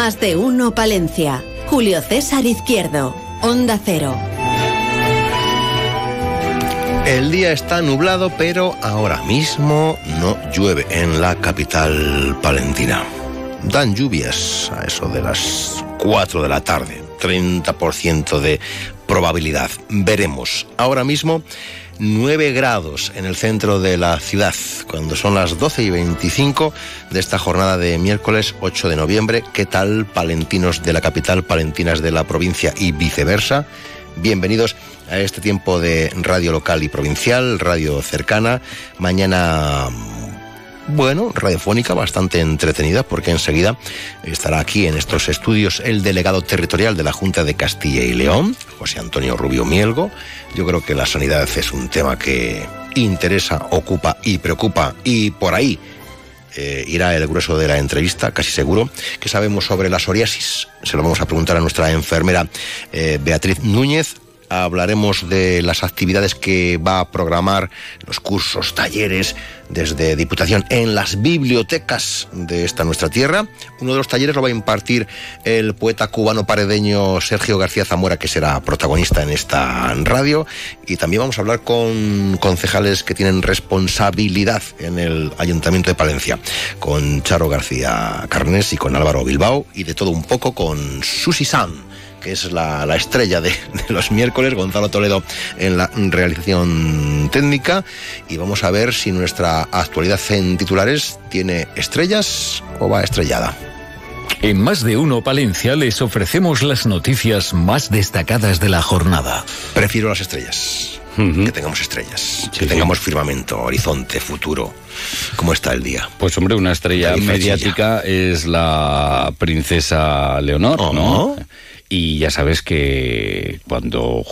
Más de uno Palencia. Julio César Izquierdo. Onda Cero. El día está nublado, pero ahora mismo no llueve en la capital palentina. Dan lluvias a eso de las 4 de la tarde. 30% de probabilidad. Veremos. Ahora mismo 9 grados en el centro de la ciudad, cuando son las 12 y 25 de esta jornada de miércoles 8 de noviembre. ¿Qué tal, palentinos de la capital, palentinas de la provincia y viceversa? Bienvenidos a este tiempo de radio local y provincial, radio cercana. Mañana bueno, radiofónica, bastante entretenida, porque enseguida estará aquí en estos estudios el delegado territorial de la Junta de Castilla y León, José Antonio Rubio Mielgo. Yo creo que la sanidad es un tema que interesa, ocupa y preocupa, y por ahí eh, irá el grueso de la entrevista, casi seguro. ¿Qué sabemos sobre la psoriasis? Se lo vamos a preguntar a nuestra enfermera eh, Beatriz Núñez hablaremos de las actividades que va a programar, los cursos, talleres desde Diputación en las bibliotecas de esta nuestra tierra. Uno de los talleres lo va a impartir el poeta cubano paredeño Sergio García Zamora, que será protagonista en esta radio. Y también vamos a hablar con concejales que tienen responsabilidad en el Ayuntamiento de Palencia, con Charo García Carnes y con Álvaro Bilbao, y de todo un poco con Susi San que es la, estrella de, los miércoles, Gonzalo Toledo en la realización técnica. Y vamos a ver si nuestra actualidad en titulares tiene estrellas o va estrellada. En más de uno Palencia les ofrecemos las noticias más destacadas de la jornada. Prefiero las estrellas. Que tengamos estrellas, que tengamos firmamento, horizonte, futuro. ¿Cómo está el día? Pues hombre, una estrella mediática es la princesa Leonor, ¿no? Y ya sabes que cuando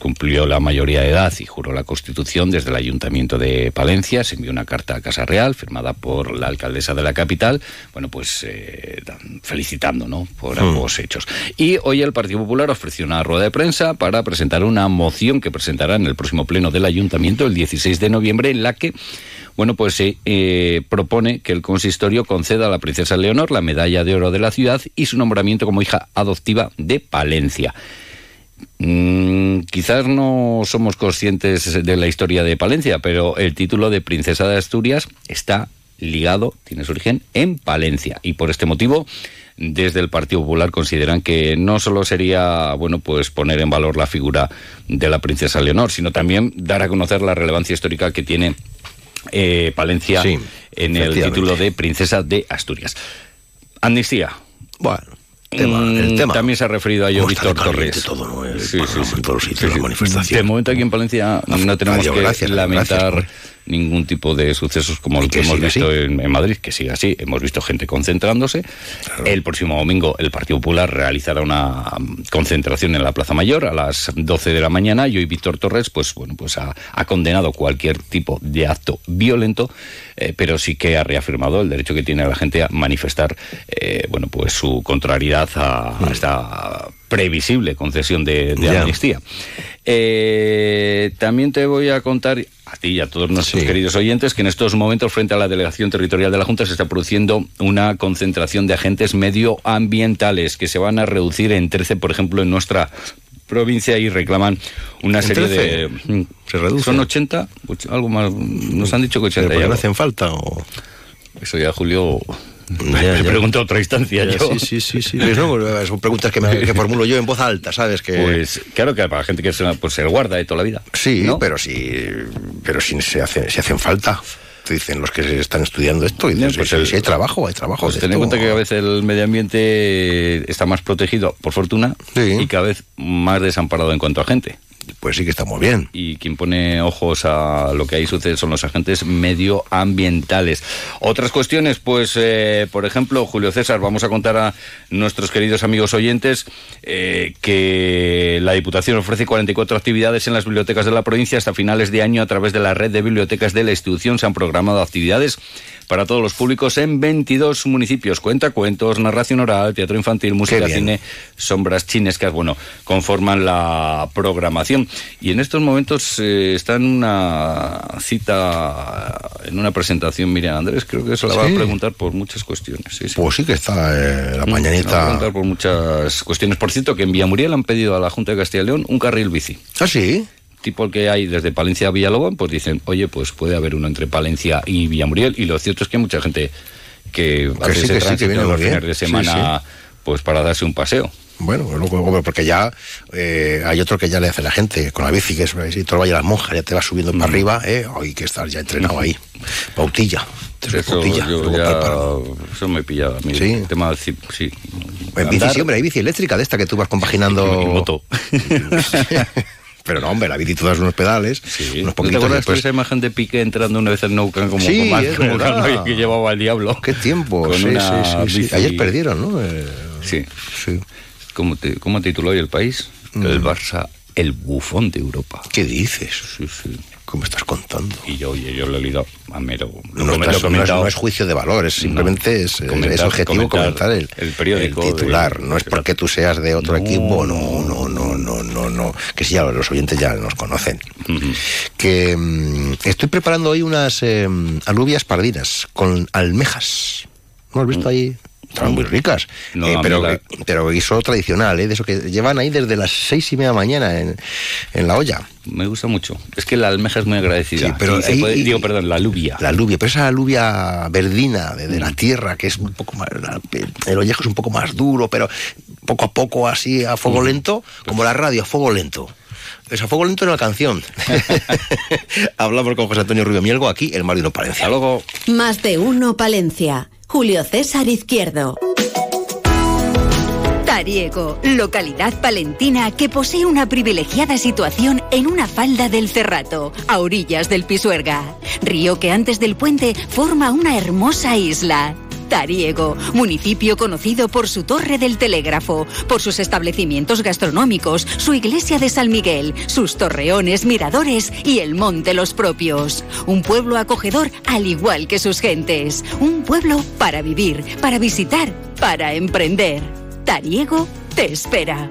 cumplió la mayoría de edad y juró la Constitución desde el Ayuntamiento de Palencia. Se envió una carta a Casa Real firmada por la alcaldesa de la capital, bueno, pues eh, felicitando ¿no? por hmm. ambos hechos. Y hoy el Partido Popular ofreció una rueda de prensa para presentar una moción que presentará en el próximo pleno del Ayuntamiento el 16 de noviembre en la que bueno, pues se eh, propone que el consistorio conceda a la princesa Leonor la medalla de oro de la ciudad y su nombramiento como hija adoptiva de Palencia. Mm, quizás no somos conscientes de la historia de Palencia, pero el título de princesa de Asturias está ligado, tiene su origen en Palencia y por este motivo desde el Partido Popular consideran que no solo sería bueno pues poner en valor la figura de la princesa Leonor, sino también dar a conocer la relevancia histórica que tiene eh, Palencia en el título de princesa de Asturias. Amnistía. Bueno. El tema. También se ha referido a ello Víctor Torres. Todo, ¿no? sí, sí, sí. De momento aquí en Palencia no tenemos que lamentar ningún tipo de sucesos como el que, hemos visto en, Madrid, que sigue así. Hemos visto gente concentrándose. El próximo domingo el Partido Popular realizará una um, concentración en la Plaza Mayor a las 12 de la mañana y hoy Víctor Torres pues, bueno, pues ha, condenado cualquier tipo de acto violento, eh, pero sí que ha reafirmado el derecho que tiene la gente a manifestar eh, bueno, pues su contrariedad a, esta previsible concesión de, amnistía. Eh, también te voy a contar a ti y a todos nuestros queridos oyentes que en estos momentos frente a la delegación territorial de la Junta se está produciendo una concentración de agentes medioambientales que se van a reducir en 13, por ejemplo, en nuestra provincia y reclaman una serie de... ¿Se reduce? Son 80, algo más, nos han dicho que 80. ¿Pero hacen falta o...? Eso ya, Julio, me pregunto otra instancia yo. Sí, sí, sí, sí. son preguntas que, me, formulo yo en voz alta, ¿sabes? Que... Pues claro que para la gente que se, pues, se guarda de toda la vida. Sí, pero sí, pero si se, hace, si hacen falta dicen los que están estudiando esto y pues si hay trabajo, hay trabajo. Pues ten en cuenta que cada vez el medio ambiente está más protegido, por fortuna, y cada vez más desamparado en cuanto a gente. Pues sí que está muy bien. Y quien pone ojos a lo que ahí sucede son los agentes medioambientales. Otras cuestiones, pues, eh, por ejemplo, Julio César, vamos a contar a nuestros queridos amigos oyentes eh, que la Diputación ofrece 44 actividades en las bibliotecas de la provincia hasta finales de año a través de la red de bibliotecas de la institución. Se han programado actividades para todos los públicos en 22 municipios. Cuenta cuentos, narración oral, teatro infantil, música, cine, sombras chinescas, bueno, conforman la programación. Y en estos momentos eh, está en una cita, en una presentación Miriam Andrés, creo que se la va a preguntar por muchas cuestiones. Pues sí que está eh, la mm, mañanita. Va a preguntar por muchas cuestiones. Por cierto, que en Villamuriel han pedido a la Junta de Castilla y León un carril bici. Ah, sí tipo que hay desde Palencia a Villalobón, pues dicen, oye, pues puede haber uno entre Palencia y Villamuriel. Y lo cierto es que hay mucha gente que, hace ese tránsito los fines de semana pues para darse un paseo. Bueno, porque ya eh, hay otro que ya le hace la gente con la bici, que es si todo vaya las monjas, ya te vas subiendo para mm. arriba, ¿eh? hay que estar ya entrenado ahí. Pautilla. Eso, eso me pillaba a mí. Sí. El tema sí. En bici, sí, hombre, hay bici eléctrica de esta que tú vas compaginando. Y moto. Pero no, hombre, la bici todas unos pedales, sí. unos poquitos. ¿Te acuerdas de esa imagen de Piqué entrando una vez en Nou como, sí, como que llevaba al diablo? ¡Qué tiempo! sí, sí, sí, Ayer perdieron, ¿no? Eh, sí. sí. ¿Cómo, te, ¿Cómo tituló hoy el país? El mm. Barça, el bufón de Europa. ¿Qué dices? Sí, sí me estás contando? Y yo, oye, yo lo he leído a mero. no, es, juicio de valores, simplemente es, es, objetivo comentar, el, el, periódico. titular. no es porque tú seas de otro equipo, no, no, no, no, no, no. Que si ya los oyentes ya nos conocen. Que mm, estoy preparando hoy unas eh, alubias pardinas con almejas. ¿No has visto mm. ahí? Están muy ricas, eh, pero, pero guiso tradicional, ¿eh? de eso que llevan ahí desde las seis y media de mañana en, en la olla. Me gusta mucho. Es que la almeja es muy agradecida. Sí, pero digo, perdón, la alubia. La alubia, pero esa alubia verdina de, la mm. tierra, que es un poco más. El ollejo es un poco más duro, pero poco a poco, así a fuego mm. lento, como la radio, a fuego lento. Es a fuego lento en la canción. Hablamos con José Antonio Rubio Mielgo, aquí el Marino Palencia. luego. Más de uno, Palencia. Julio César Izquierdo. Tariego, localidad palentina que posee una privilegiada situación en una falda del Cerrato, a orillas del Pisuerga, río que antes del puente forma una hermosa isla. Tariego, municipio conocido por su torre del telégrafo, por sus establecimientos gastronómicos, su iglesia de San Miguel, sus torreones, miradores y el monte los propios. Un pueblo acogedor al igual que sus gentes. Un pueblo para vivir, para visitar, para emprender. Tariego te espera.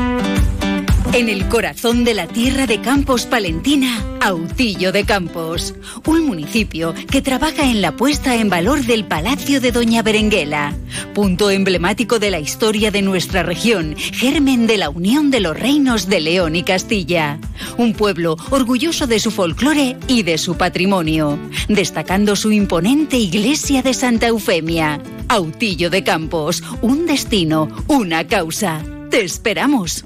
En el corazón de la tierra de Campos Palentina, Autillo de Campos, un municipio que trabaja en la puesta en valor del Palacio de Doña Berenguela, punto emblemático de la historia de nuestra región, germen de la unión de los reinos de León y Castilla. Un pueblo orgulloso de su folclore y de su patrimonio, destacando su imponente iglesia de Santa Eufemia. Autillo de Campos, un destino, una causa. Te esperamos.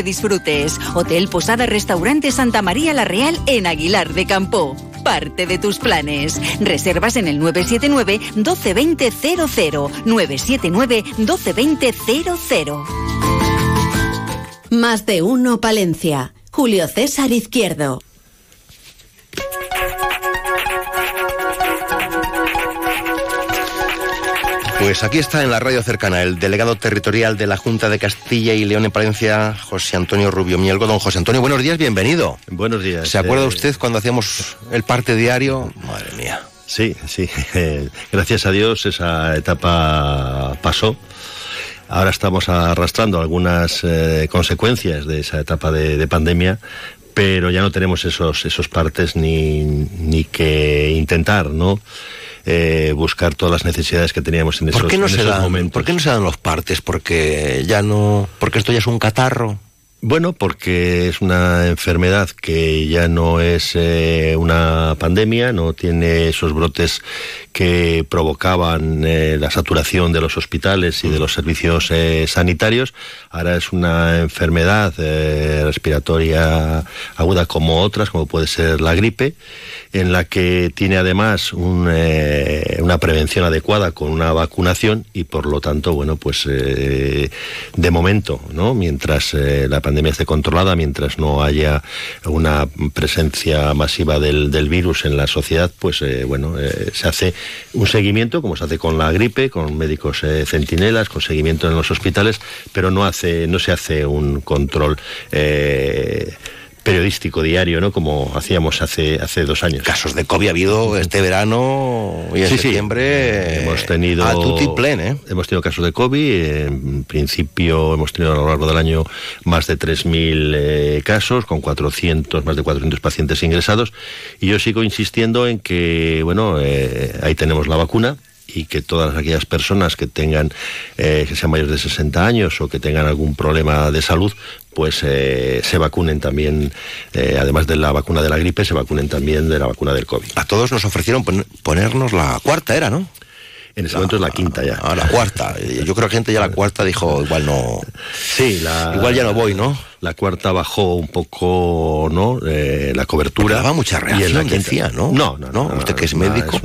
disfrutes. Hotel Posada Restaurante Santa María La Real en Aguilar de Campo. Parte de tus planes. Reservas en el 979 1220 00 979 1220 00. Más de uno Palencia. Julio César Izquierdo. Pues aquí está en la radio cercana el delegado territorial de la Junta de Castilla y León en Palencia, José Antonio Rubio Mielgo. Don José Antonio, buenos días, bienvenido. Buenos días. ¿Se acuerda eh, usted cuando hacíamos el parte diario? Madre mía. Sí, sí. Gracias a Dios esa etapa pasó. Ahora estamos arrastrando algunas eh, consecuencias de esa etapa de, pandemia, pero ya no tenemos esos, esos partes ni, ni que intentar, ¿no? Eh, buscar todas las necesidades que teníamos en esos, ¿Por qué no se dan, momentos. ¿Por qué no se dan los partes? Porque ya no, porque esto ya es un catarro. Bueno, porque es una enfermedad que ya no es eh, una pandemia, no tiene esos brotes que provocaban eh, la saturación de los hospitales y de los servicios eh, sanitarios. Ahora es una enfermedad respiratoria aguda como otras, como puede ser la gripe, en la que tiene además una prevención adecuada con una vacunación y por lo tanto, bueno, pues de momento, ¿no? Mientras la pandemia pandemia esté controlada, mientras no haya una presencia masiva del, virus en la sociedad, pues eh, bueno, eh, se hace un seguimiento, como se hace con la gripe, con médicos eh, centinelas, con seguimiento en los hospitales, pero no hace, no se hace un control periodístico diario, ¿no? Como hacíamos hace hace dos años. Casos de COVID ha habido este verano y en septiembre. Hemos tenido a tuplen, ¿eh? Hemos tenido casos de COVID. En principio hemos tenido a lo largo del año más de 3.000 eh, casos con 400 más de 400 pacientes ingresados y yo sigo insistiendo en que bueno eh, ahí tenemos la vacuna y que todas aquellas personas que tengan, eh, que sean mayores de 60 años o que tengan algún problema de salud, pues eh, se vacunen también, eh, además de la vacuna de la gripe, se vacunen también de la vacuna del COVID. A todos nos ofrecieron ponernos la cuarta, era, ¿no? En ese momento es la quinta ya. Ah, la cuarta. Yo creo que gente ya la cuarta dijo, igual no. Sí, la, igual ya no voy, ¿no? La cuarta bajó un poco, ¿no? Eh, la cobertura. daba mucha reacción, decía, ¿no? No, no, no. Usted que es médico.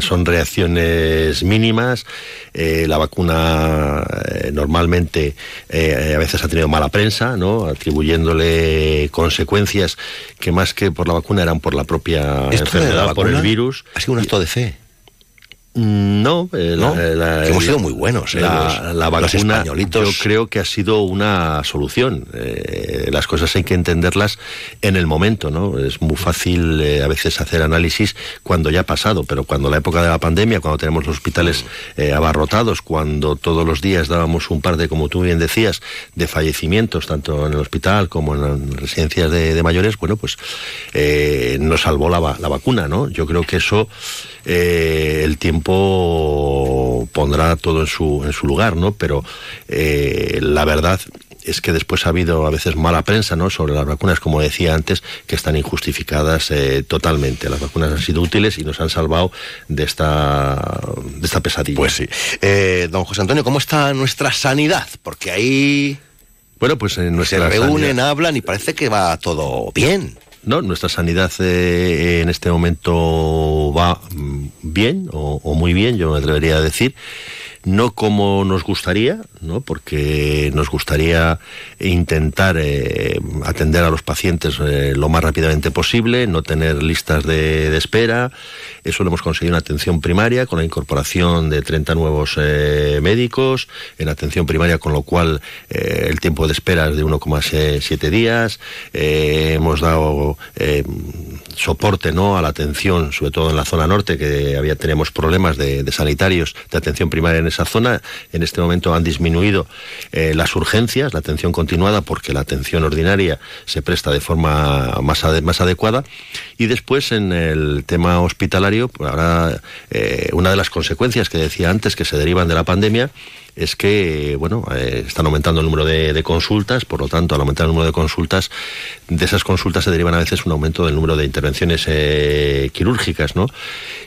son reacciones mínimas. Eh, la vacuna eh, normalmente a veces ha tenido mala prensa, ¿no? Atribuyéndole consecuencias que más que por la vacuna eran por la propia enfermedad, por el virus. Ha sido un acto de fe. No, eh, eh, hemos sido muy buenos. Eh, la, vacuna, yo creo que ha sido una solución. las cosas hay que entenderlas en el momento, ¿no? Es muy fácil a veces hacer análisis cuando ya ha pasado, pero cuando la época de la pandemia, cuando tenemos los hospitales abarrotados, cuando todos los días dábamos un par de, como tú bien decías, de fallecimientos, tanto en el hospital como en las residencias de, mayores, bueno, pues nos salvó la, la vacuna, ¿no? Yo creo que eso el tiempo pondrá todo en su, en su lugar, ¿no? Pero eh, la verdad es que después ha habido a veces mala prensa ¿no? sobre las vacunas, como decía antes, que están injustificadas eh, totalmente. Las vacunas han sido útiles y nos han salvado de esta, de esta pesadilla. Pues sí. Eh, don José Antonio, ¿cómo está nuestra sanidad? Porque ahí... Bueno, pues en se reúnen, hablan y parece que va todo bien. No, nuestra sanidad eh, en este momento va mm, bien o, muy bien, yo me atrevería a decir no como nos gustaría, ¿no? porque nos gustaría intentar eh, atender a los pacientes eh, lo más rápidamente posible, no tener listas de, espera. Eso lo hemos conseguido en atención primaria con la incorporación de 30 nuevos eh, médicos en atención primaria, con lo cual el tiempo de espera es de 1,7 días. hemos dado soporte ¿no? a la atención, sobre todo en la zona norte, que había teníamos problemas de, de sanitarios de atención primaria en esa zona. En este momento han disminuido eh, las urgencias, la atención continuada, porque la atención ordinaria se presta de forma más, más adecuada. Y después en el tema hospitalario, pues ahora eh, una de las consecuencias que decía antes que se derivan de la pandemia es que, bueno, eh, están aumentando el número de, consultas, por lo tanto, al aumentar el número de consultas, de esas consultas se derivan a veces un aumento del número de intervenciones eh, quirúrgicas, ¿no?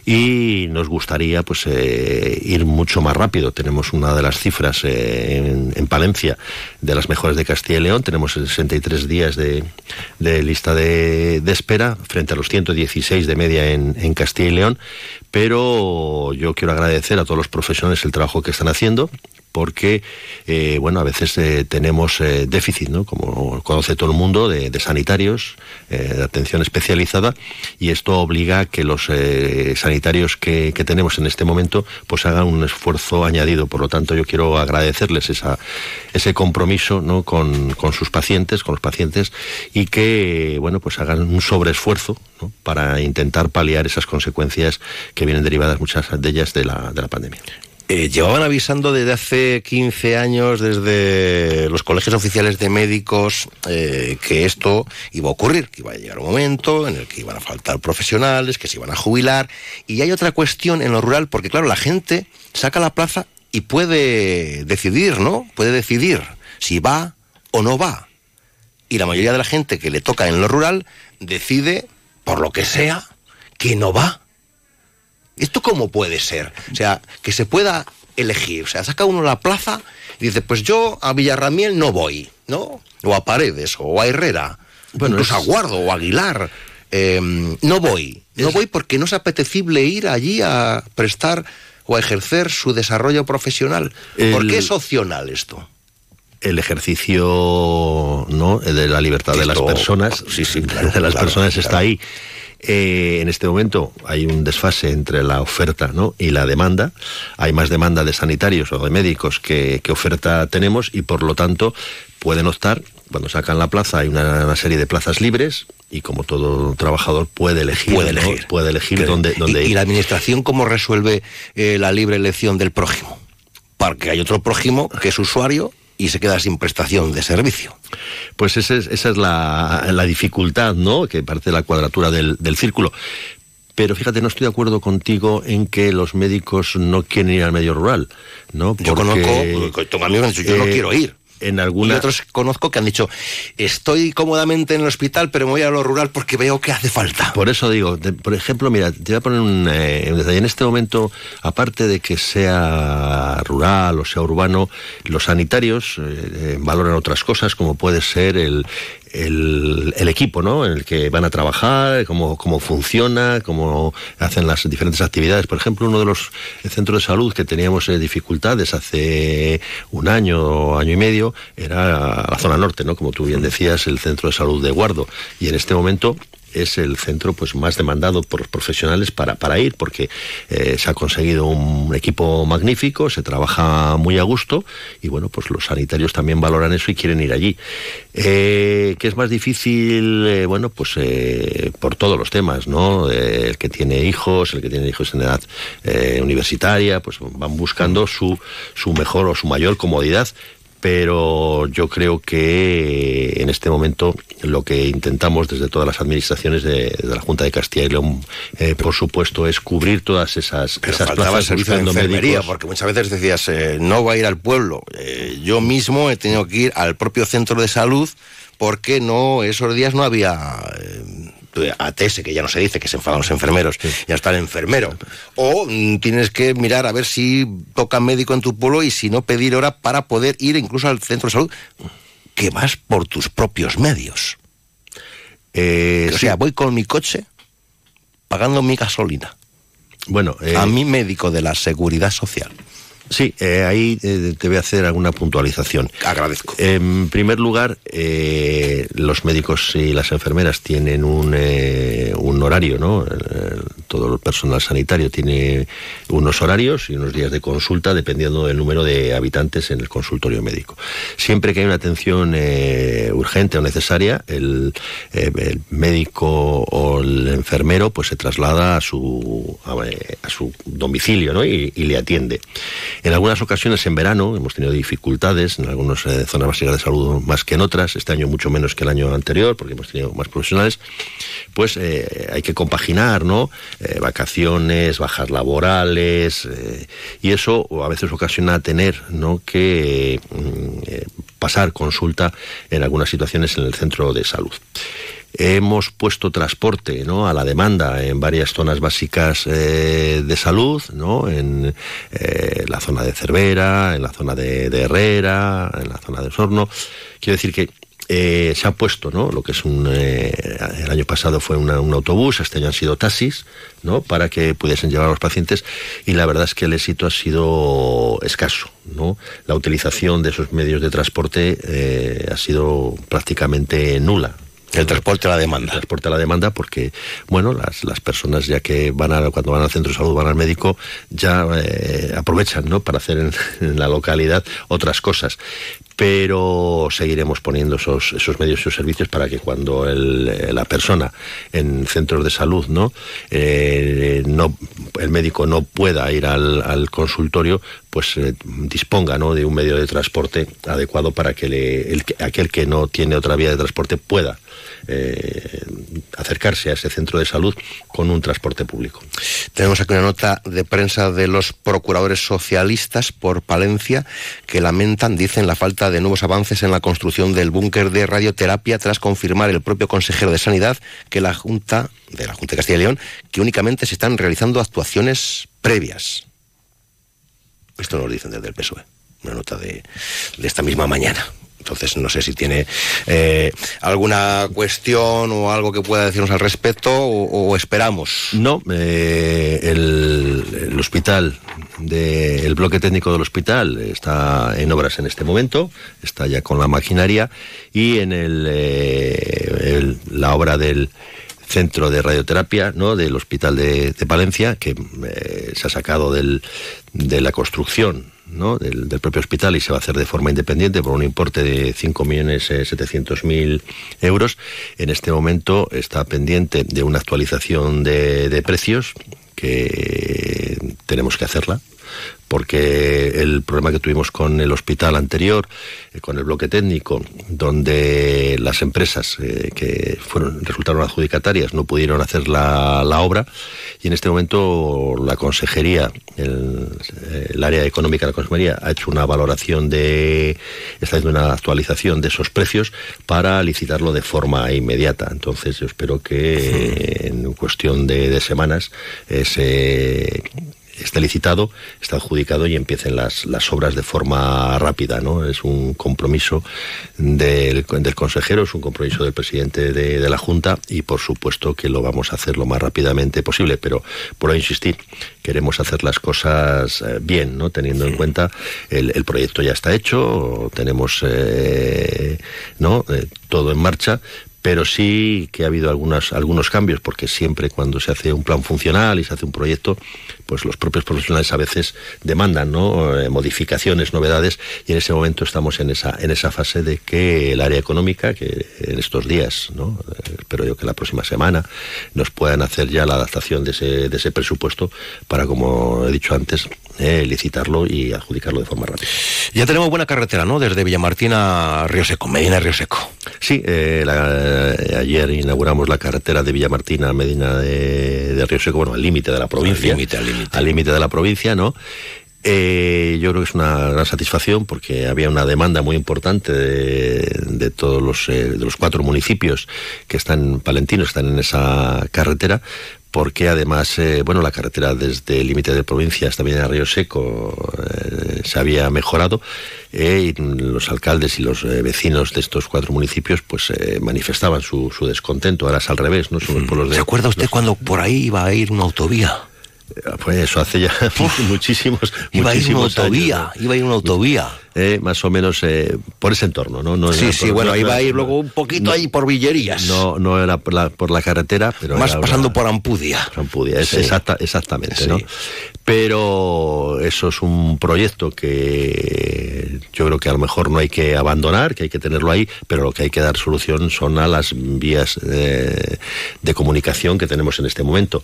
Y nos gustaría, pues, eh, ir mucho más rápido. Tenemos una de las cifras en, Palencia de las mejores de Castilla y León. Tenemos 63 días de, lista de, espera frente a los 116 de media en, en Castilla y León. Pero yo quiero agradecer a todos los profesionales el trabajo que están haciendo porque, eh, bueno, a veces eh, tenemos eh, déficit, ¿no? Como conoce todo el mundo, de, sanitarios, de atención especializada, y esto obliga a que los sanitarios que, tenemos en este momento, pues hagan un esfuerzo añadido. Por lo tanto, yo quiero agradecerles ese compromiso, ¿no? Con, sus pacientes, con los pacientes, y que, bueno, pues hagan un sobreesfuerzo. Para intentar paliar esas consecuencias que vienen derivadas, muchas de ellas, de la, de la pandemia. Eh, llevaban avisando desde hace 15 años, desde los colegios oficiales de médicos, eh, que esto iba a ocurrir, que iba a llegar un momento en el que iban a faltar profesionales, que se iban a jubilar. Y hay otra cuestión en lo rural, porque claro, la gente saca la plaza y puede decidir, ¿no? Puede decidir si va o no va. Y la mayoría de la gente que le toca en lo rural decide, por lo que sea, que no va ¿Esto cómo puede ser? O sea, que se pueda elegir. O sea, saca uno la plaza y dice, pues yo a Villarramiel no voy, ¿no? O a Paredes, o a Herrera, bueno, incluso a Guardo o a Aguilar. Em, no voy. No voy porque no es apetecible ir allí a prestar o a ejercer su desarrollo profesional. ¿Por qué es opcional esto? el ejercicio no de la libertad de las personas sí, sí, de las personas está ahí eh, en este momento hay un desfase entre la oferta y la demanda. Hay más demanda de sanitarios o de médicos que, oferta tenemos y por lo tanto pueden optar. Cuando sacan la plaza hay una, serie de plazas libres y como todo trabajador puede elegir, puede elegir, puede elegir dónde, dónde ¿Y, la administración cómo resuelve eh, la libre elección del prójimo? Porque hay otro prójimo que es usuario y se queda sin prestación de servicio. Pues esa es, esa es la, dificultad, ¿no? Que parte de la cuadratura del, círculo. Pero fíjate, no estoy de acuerdo contigo en que los médicos no quieren ir al medio rural, ¿no? Porque, yo conozco, tengo amigos yo no eh, quiero ir en alguna... Y otros conozco que han dicho, estoy cómodamente en el hospital, pero me voy a lo rural porque veo que hace falta. Por eso digo, por ejemplo, mira, te voy a poner un, eh, detalle. En este momento, aparte de que sea rural o sea urbano, los sanitarios eh, eh, valoran otras cosas, como puede ser el, el, equipo ¿no? en el que van a trabajar, cómo, cómo funciona, cómo hacen las diferentes actividades. Por ejemplo, uno de los centros de salud que teníamos eh, dificultades hace un año año y medio era la zona norte, ¿no? como tú bien decías, el centro de salud de Guardo. Y en este momento es el centro pues más demandado por los profesionales para, para ir, porque eh, se ha conseguido un equipo magnífico, se trabaja muy a gusto y bueno, pues los sanitarios también valoran eso y quieren ir allí. Eh, ¿Qué es más difícil? Eh, bueno, pues por todos los temas, ¿no? el que tiene hijos, el que tiene hijos en edad universitaria, pues van buscando su, su mejor o su mayor comodidad pero yo creo que en este momento lo que intentamos desde todas las administraciones de, la Junta de Castilla y León, eh, por supuesto, es cubrir todas esas, pero esas plazas servicio de enfermería, porque muchas veces decías, eh, no va a ir al pueblo. Eh, yo mismo he tenido que ir al propio centro de salud porque no esos días no había ATS, que ya no se dice que se enfadan los enfermeros, ya está el enfermero. O mm, tienes que mirar a ver si toca médico en tu pueblo y si no pedir hora para poder ir incluso al centro de salud, que vas por tus propios medios. Eh, o sea, voy con mi coche pagando mi gasolina. Bueno, a eh, mi médico de la seguridad social. Sí, eh, ahí eh, te voy a hacer alguna puntualización. Agradezco. En primer lugar, eh, los médicos y las enfermeras tienen un, un horario, ¿no? todo el personal sanitario tiene unos horarios y unos días de consulta dependiendo del número de habitantes en el consultorio médico. Siempre que hay una atención urgente o necesaria, el, médico o el enfermero pues se traslada a su, a, su domicilio ¿no? y, y le atiende. En algunas ocasiones en verano hemos tenido dificultades, en algunas eh, zonas básicas de salud más que en otras, este año mucho menos que el año anterior, porque hemos tenido más profesionales, pues eh, hay que compaginar, ¿no? Eh, vacaciones, bajas laborales, y eso a veces ocasiona tener. Que mm, pasar consulta en algunas situaciones en el centro de salud. Hemos puesto transporte a la demanda en varias zonas básicas eh, de salud, ¿no? en eh, la zona de Cervera, en la zona de, Herrera, en la zona de Sorno. Quiero decir que eh, se ha puesto, ¿no? Lo que es un. El año pasado fue un autobús, este año han sido taxis, ¿no? Para que pudiesen llevar a los pacientes y la verdad es que el éxito ha sido escaso, ¿no? La utilización de esos medios de transporte ha sido prácticamente nula. El transporte a la demanda. El transporte a la demanda porque, bueno, las, las personas ya que van a, cuando van al centro de salud, van al médico, ya eh, aprovechan, ¿no? Para hacer en, la localidad otras cosas pero seguiremos poniendo esos, esos medios y esos servicios para que cuando el, eh, la persona en centros de salud no, eh, no el médico no pueda ir al, consultorio pues disponga ¿no? de un medio de transporte adecuado para que le, el, aquel que no tiene otra vía de transporte pueda eh, acercarse a ese centro de salud con un transporte público. Tenemos aquí una nota de prensa de los procuradores socialistas por Palencia que lamentan, dicen, la falta de nuevos avances en la construcción del búnker de radioterapia tras confirmar el propio consejero de Sanidad que la Junta de la Junta de Castilla y León que únicamente se están realizando actuaciones previas. Esto nos lo dicen desde el PSOE, una nota de, de esta misma mañana. Entonces, no sé si tiene eh, alguna cuestión o algo que pueda decirnos al respecto o, esperamos. No, eh, el, hospital, el bloque técnico del hospital está en obras en este momento, está ya con la maquinaria y en el, eh, la obra del centro de radioterapia ¿no? del Hospital de, Palencia, que se ha sacado del, de la construcción del, propio hospital y se va a hacer de forma independiente por un importe de 5.700.000 eh, euros. En este momento está pendiente de una actualización de precios que tenemos que hacerla porque el problema que tuvimos con el hospital anterior, eh, con el bloque técnico, donde las empresas eh, que fueron resultaron adjudicatarias no pudieron hacer la, obra, y en este momento la consejería, el, el, área económica de la consejería ha hecho una valoración de, está haciendo una actualización de esos precios para licitarlo de forma inmediata. Entonces yo espero que en cuestión de, semanas eh, se está licitado, está adjudicado y empiecen las, las obras de forma rápida, ¿no? Es un compromiso del, del consejero, es un compromiso del presidente de, de, la Junta y por supuesto que lo vamos a hacer lo más rápidamente posible, pero por insistir, queremos hacer las cosas eh, bien, ¿no? Teniendo en cuenta el, el proyecto ya está hecho, tenemos eh, ¿no? Eh, todo en marcha, pero sí que ha habido algunas, algunos cambios, porque siempre cuando se hace un plan funcional y se hace un proyecto, pues los propios profesionales a veces demandan ¿no? Eh, modificaciones, novedades, y en ese momento estamos en esa, en esa fase de que el área económica, que en estos días, ¿no? Eh, espero yo que la próxima semana, nos puedan hacer ya la adaptación de ese, de ese presupuesto para, como he dicho antes, eh, licitarlo y adjudicarlo de forma rápida. Ya tenemos buena carretera, ¿no? Desde Villamartín a Río Seco, Medina Río Seco. Sí, eh, ayer inauguramos la carretera de Villamartín a Medina de, Río Seco, bueno, al límite de la provincia. Al límite, al límite. Al límite de la provincia, ¿no? Eh, yo creo que es una gran satisfacción porque había una demanda muy importante de, todos los, de los cuatro municipios que están palentinos, están en esa carretera, porque además, eh, bueno, la carretera desde el límite de provincia hasta Medina Río Seco eh, se había mejorado eh, y los alcaldes y los vecinos de estos cuatro municipios pues manifestaban su, su, descontento. Ahora es al revés, ¿no? Son los de, ¿Se acuerda usted cuando por ahí iba a ir una autovía? Pues eso hace ya muchísimos, iba a ir una autovía, iba a ir una autovía. Eh, más o menos eh, por ese entorno, ¿no? no sí, sí, bueno, iba a ir luego un poquito ahí por Villerías. No, no era por la, por la carretera, pero más pasando por Ampudia. Ampudia, es exacta, exactamente, ¿no? Pero eso es un proyecto que yo creo que a lo mejor no hay que abandonar, que hay que tenerlo ahí, pero lo que hay que dar solución son a las vías eh, de comunicación que tenemos en este momento.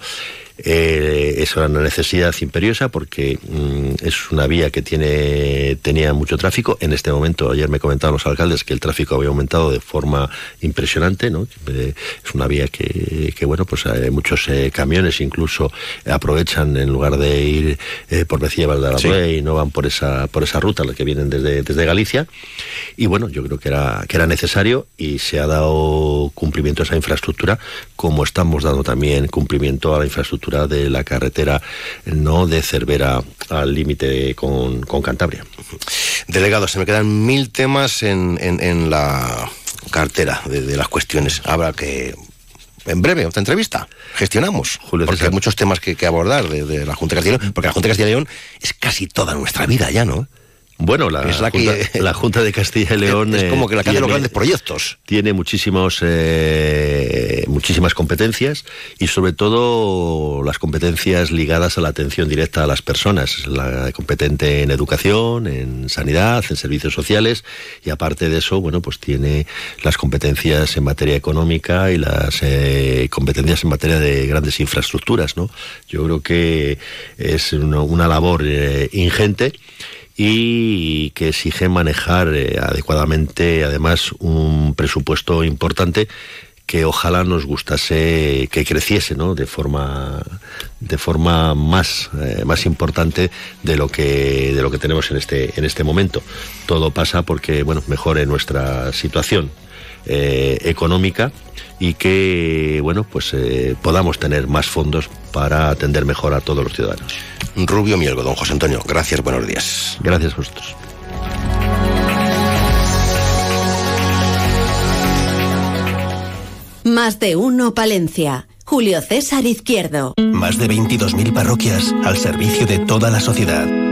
Eh, es una necesidad imperiosa porque mm, es una vía que tiene tenía mucho tráfico. En este momento, ayer me comentaban los alcaldes que el tráfico había aumentado de forma impresionante, ¿no? Eh, es una vía que, que bueno, pues hay muchos eh, camiones incluso aprovechan en lugar de ir eh, por Becía Valdearabue y no van por esa por esa ruta, los que vienen desde, desde Galicia. Y bueno, yo creo que era que era necesario y se ha dado cumplimiento a esa infraestructura, como estamos dando también cumplimiento a la infraestructura de la carretera no de Cervera al límite con, Cantabria. Delegado, se me quedan mil temas en, en, la cartera de, las cuestiones. Habrá que en breve, otra entrevista. Gestionamos. Julio porque hay muchos temas que, abordar de, de, la Junta de Castilla y León, porque la Junta de Castilla y León es casi toda nuestra vida ya, ¿no? Bueno, la, la, junta, la, junta, de Castilla y León es, como que la tiene, de los grandes proyectos. Tiene muchísimos, eh, muchísimas competencias y sobre todo las competencias ligadas a la atención directa a las personas. La competente en educación, en sanidad, en servicios sociales y aparte de eso, bueno, pues tiene las competencias en materia económica y las eh, competencias en materia de grandes infraestructuras, ¿no? Yo creo que es una, una labor eh, ingente y que exige manejar eh, adecuadamente, además, un presupuesto importante que ojalá nos gustase que creciese ¿no? de forma de forma más eh, más importante de lo que de lo que tenemos en este en este momento todo pasa porque bueno mejore nuestra situación eh, económica y que bueno pues podamos tener más fondos para atender mejor a todos los ciudadanos Rubio Mielgo. Don José Antonio, gracias, buenos días. Gracias a vosotros. Más de uno, Palencia. Julio César Izquierdo. Más de 22.000 parroquias al servicio de toda la sociedad.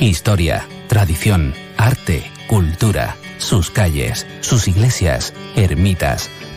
Historia, tradición, arte, cultura, sus calles, sus iglesias, ermitas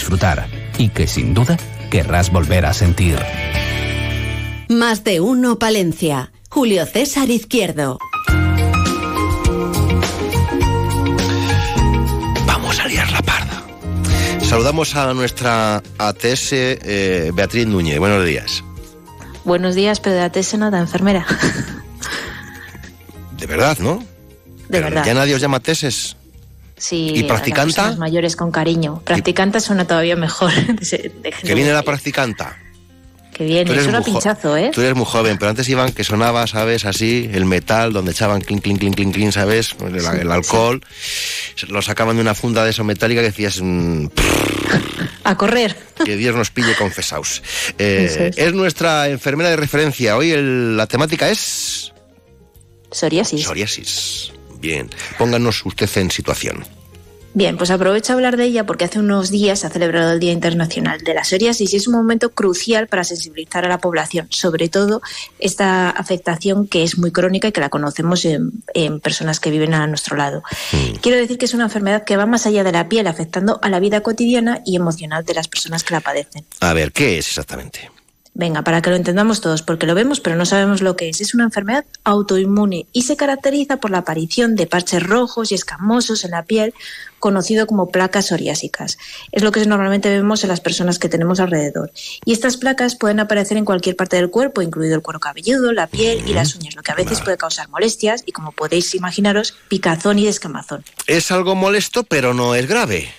disfrutar y que sin duda querrás volver a sentir. Más de uno Palencia. Julio César Izquierdo. Vamos a liar la parda. Saludamos a nuestra ATS eh, Beatriz Núñez. Buenos días. Buenos días, pero de ATS nada, enfermera. De verdad, ¿no? De verdad. ¿Ya nadie os llama teses? Sí, ¿Y practicanta? mayores con cariño. Practicanta suena todavía mejor. ¿Que viene la practicanta? Que viene, es un pinchazo, ¿eh? Tú eres muy joven, pero antes iban que sonaba, ¿sabes? Así, el metal, donde echaban clink, clink, clink, clink, clink ¿sabes? El, alcohol. Lo sacaban de una funda de eso metálica que decías... Mm, a correr. Que Dios nos pille confesaos. Eh, es. nuestra enfermera de referencia. Hoy la temática es... Psoriasis. Psoriasis. Bien, pónganos usted en situación. Bien, pues aprovecho a hablar de ella porque hace unos días se ha celebrado el Día Internacional de la Psoriasis y es un momento crucial para sensibilizar a la población, sobre todo esta afectación que es muy crónica y que la conocemos en, personas que viven a nuestro lado. Hmm. Quiero decir que es una enfermedad que va más allá de la piel, afectando a la vida cotidiana y emocional de las personas que la padecen. A ver, ¿qué es exactamente? Venga, para que lo entendamos todos, porque lo vemos pero no sabemos lo que es. Es una enfermedad autoinmune y se caracteriza por la aparición de parches rojos y escamosos en la piel, conocido como placas psoriásicas. Es lo que normalmente vemos en las personas que tenemos alrededor. Y estas placas pueden aparecer en cualquier parte del cuerpo, incluido el cuero cabelludo, la piel y las uñas, lo que a veces puede causar molestias y, como podéis imaginaros, picazón y descamazón. Es algo molesto, pero no es grave.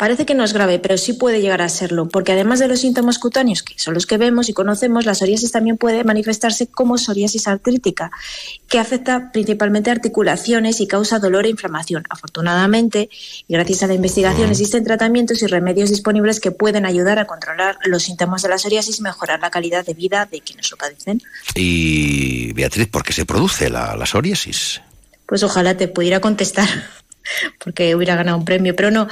Parece que no es grave, pero sí puede llegar a serlo, porque además de los síntomas cutáneos, que son los que vemos y conocemos, la psoriasis también puede manifestarse como psoriasis artrítica, que afecta principalmente articulaciones y causa dolor e inflamación. Afortunadamente, y gracias a la investigación, existen tratamientos y remedios disponibles que pueden ayudar a controlar los síntomas de la psoriasis y mejorar la calidad de vida de quienes lo padecen. Y Beatriz, ¿por qué se produce la, la psoriasis? Pues ojalá te pudiera contestar. Porque hubiera ganado un premio, pero no,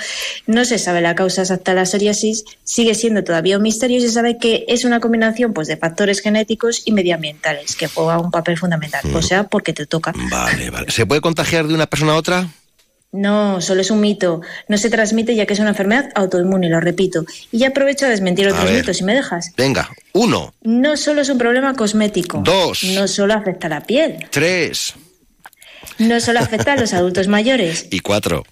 no se sabe la causa exacta de la psoriasis, sigue siendo todavía un misterio y se sabe que es una combinación pues, de factores genéticos y medioambientales que juegan un papel fundamental, o sea, porque te toca. Vale, vale. ¿Se puede contagiar de una persona a otra? No, solo es un mito. No se transmite ya que es una enfermedad autoinmune, lo repito. Y ya aprovecho a desmentir otros mitos, si me dejas. Venga, uno. No solo es un problema cosmético. Dos. No solo afecta a la piel. Tres. No solo afecta a los adultos mayores. Y cuatro.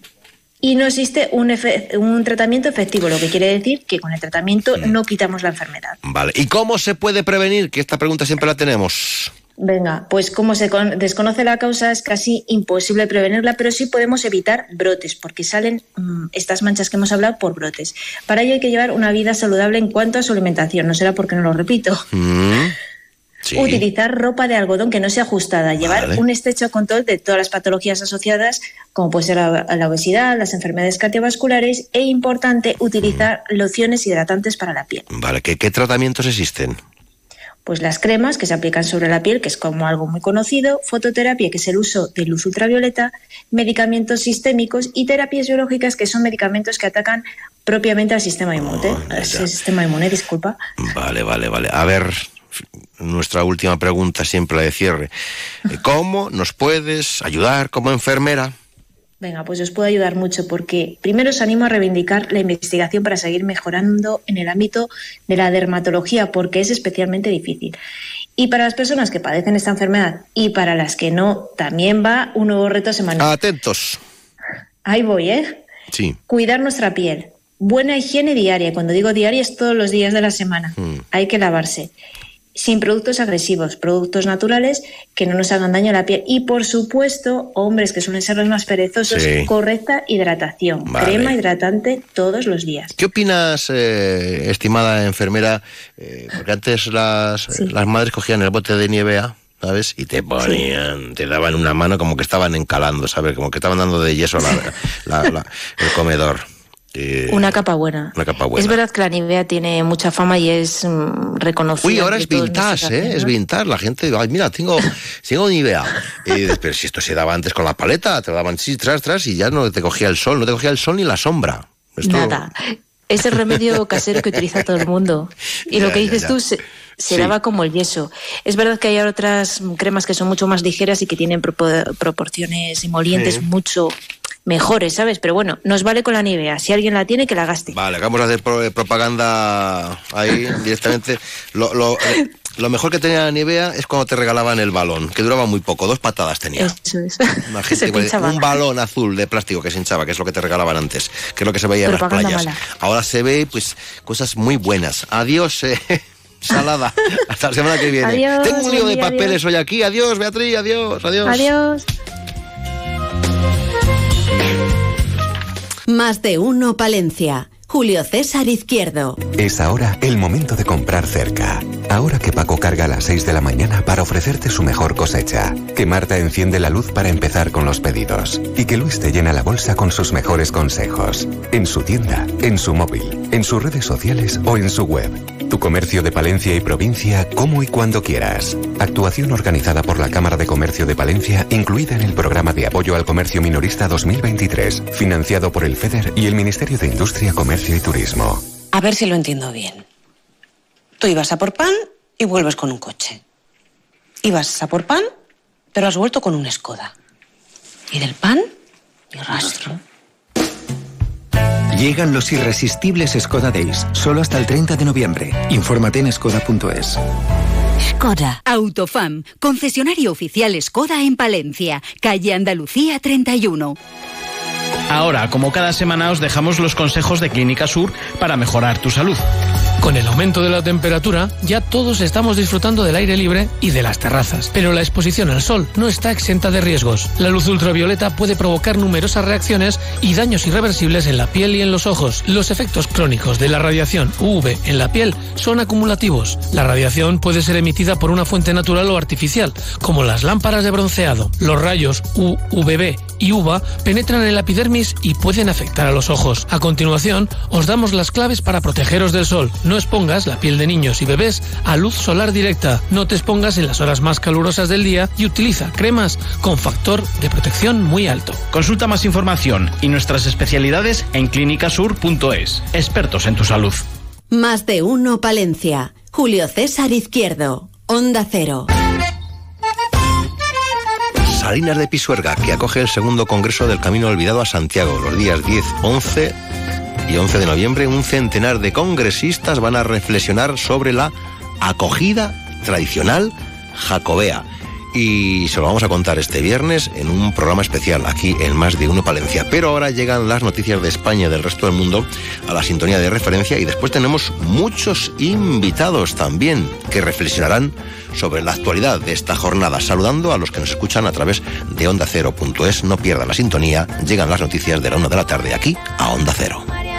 Y no existe un, un, tratamiento efectivo, lo que quiere decir que con el tratamiento mm. no quitamos la enfermedad. Vale. ¿Y cómo se puede prevenir? Que esta pregunta siempre la tenemos. Venga, pues como se desconoce la causa es casi imposible prevenirla, pero sí podemos evitar brotes, porque salen mm, estas manchas que hemos hablado por brotes. Para ello hay que llevar una vida saludable en cuanto a su alimentación, no será porque no lo repito. Mm, Utilizar ropa de algodón que no sea ajustada, llevar un estrecho control de todas las patologías asociadas, como puede ser la, la obesidad, las enfermedades cardiovasculares, e importante, utilizar lociones hidratantes para la piel. Vale, qué tratamientos existen? Pues las cremas que se aplican sobre la piel, que es como algo muy conocido, fototerapia, que es el uso de luz ultravioleta, medicamentos sistémicos y terapias biológicas, que son medicamentos que atacan propiamente al sistema inmune. Oh, sistema inmune, disculpa. Vale, vale, vale. A ver, nuestra última pregunta, siempre la de cierre. ¿Cómo nos puedes ayudar como enfermera? Venga, pues os puedo ayudar mucho porque primero os animo a reivindicar la investigación para seguir mejorando en el ámbito de la dermatología porque es especialmente difícil. Y para las personas que padecen esta enfermedad y para las que no, también va un nuevo reto semanal. Atentos. Ahí voy, ¿eh? Sí. Cuidar nuestra piel. Buena higiene diaria. Cuando digo diaria es todos los días de la semana. Hmm. Hay que lavarse sin productos agresivos, productos naturales que no nos hagan daño a la piel. Y por supuesto, hombres que suelen ser los más perezosos, correcta hidratación, crema hidratante todos los días. ¿Qué opinas, eh, estimada enfermera? Eh, porque antes las, las madres cogían el bote de Nivea. ¿sabes? Y te ponían, te daban una mano como que estaban encalando, ¿sabes? Como que estaban dando de yeso el comedor. Una capa buena. Una capa buena. Es verdad que la Nivea tiene mucha fama y es mm, reconocida. Uy, ahora es vintage, ¿eh? Es vintage. La gente, ay, mira, tengo, tengo Nivea. Y, pero si esto se daba antes con la paleta, te lo daban sí, tras, tras y ya no te cogía el sol, no te cogía el sol ni la sombra. Nada. Es el remedio casero que utiliza todo el mundo. Y lo que dices tú se, daba como el yeso. Es verdad que hay otras cremas que son mucho más ligeras y que tienen proporciones emolientes mucho mejores, ¿sabes? Pero bueno, nos vale con la Nivea. Si alguien la tiene, que la gaste. Vale, vamos a hacer eh, propaganda ahí directamente. Lo, eh, lo, mejor que tenía la Nivea es cuando te regalaban el balón, que duraba muy poco, dos patadas tenía. Eso es. un balón azul de plástico que se hinchaba, que es lo que te regalaban antes, que es lo que se veía en las playas. Ahora se ve, pues, cosas muy buenas. Adiós, eh. Salada. Hasta la semana que viene. Tengo un lío de papeles hoy aquí. Adiós, Beatriz. Adiós. Adiós. Adiós. Más de uno Palencia. Julio César Izquierdo. Es ahora el momento de comprar cerca. Ahora que Paco carga a las 6 de la mañana para ofrecerte su mejor cosecha. Que Marta enciende la luz para empezar con los pedidos. Y que Luis te llena la bolsa con sus mejores consejos. En su tienda, en su móvil, en sus redes sociales o en su web. Tu comercio de Palencia y provincia, como y cuando quieras. Actuación organizada por la Cámara de Comercio de Palencia, incluida en el programa de apoyo al comercio minorista 2023, financiado por el FEDER y el Ministerio de Industria, Comercio y Turismo. A ver si lo entiendo bien. Tú ibas a por pan y vuelves con un coche. Ibas a por pan, pero has vuelto con una escoda. Y del pan, ni rastro. Llegan los irresistibles Skoda Days, solo hasta el 30 de noviembre. Infórmate en skoda.es. Skoda. Autofam, concesionario oficial Skoda en Palencia, calle Andalucía 31. Ahora, como cada semana, os dejamos los consejos de Clínica Sur para mejorar tu salud. Con el aumento de la temperatura, ya todos estamos disfrutando del aire libre y de las terrazas. Pero la exposición al sol no está exenta de riesgos. La luz ultravioleta puede provocar numerosas reacciones y daños irreversibles en la piel y en los ojos. Los efectos crónicos de la radiación UV en la piel son acumulativos. La radiación puede ser emitida por una fuente natural o artificial, como las lámparas de bronceado. Los rayos UVB y UVA penetran en la epidermis y pueden afectar a los ojos. A continuación, os damos las claves para protegeros del sol. No expongas la piel de niños y bebés a luz solar directa. No te expongas en las horas más calurosas del día y utiliza cremas con factor de protección muy alto. Consulta más información y nuestras especialidades en clínicasur.es. Expertos en tu salud. Más de uno Palencia. Julio César Izquierdo. Onda Cero. Salinas de Pisuerga, que acoge el segundo Congreso del Camino Olvidado a Santiago. Los días 10, 11 y 11 de noviembre, un centenar de congresistas van a reflexionar sobre la acogida tradicional jacobea y se lo vamos a contar este viernes en un programa especial aquí en Más de Uno Palencia. Pero ahora llegan las noticias de España y del resto del mundo a la sintonía de referencia y después tenemos muchos invitados también que reflexionarán sobre la actualidad de esta jornada, saludando a los que nos escuchan a través de Onda Cero.es. No pierdan la sintonía, llegan las noticias de la una de la tarde aquí a Onda Cero.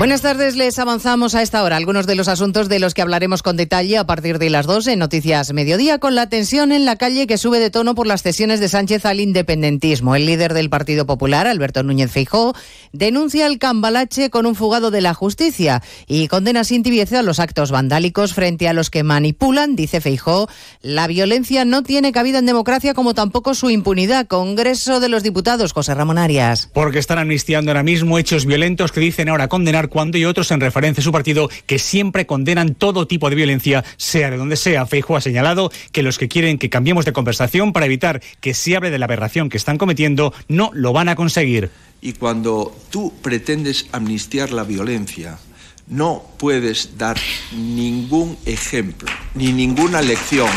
Buenas tardes, les avanzamos a esta hora algunos de los asuntos de los que hablaremos con detalle a partir de las dos en Noticias Mediodía, con la tensión en la calle que sube de tono por las cesiones de Sánchez al independentismo. El líder del Partido Popular, Alberto Núñez Feijó, denuncia el cambalache con un fugado de la justicia y condena sin tibieza los actos vandálicos frente a los que manipulan, dice Feijó, la violencia no tiene cabida en democracia como tampoco su impunidad. Congreso de los Diputados, José Ramón Arias. Porque están amnistiando ahora mismo hechos violentos que dicen ahora condenar cuando y otros en referencia a su partido que siempre condenan todo tipo de violencia, sea de donde sea. Feijo ha señalado que los que quieren que cambiemos de conversación para evitar que se hable de la aberración que están cometiendo no lo van a conseguir. Y cuando tú pretendes amnistiar la violencia, no puedes dar ningún ejemplo ni ninguna lección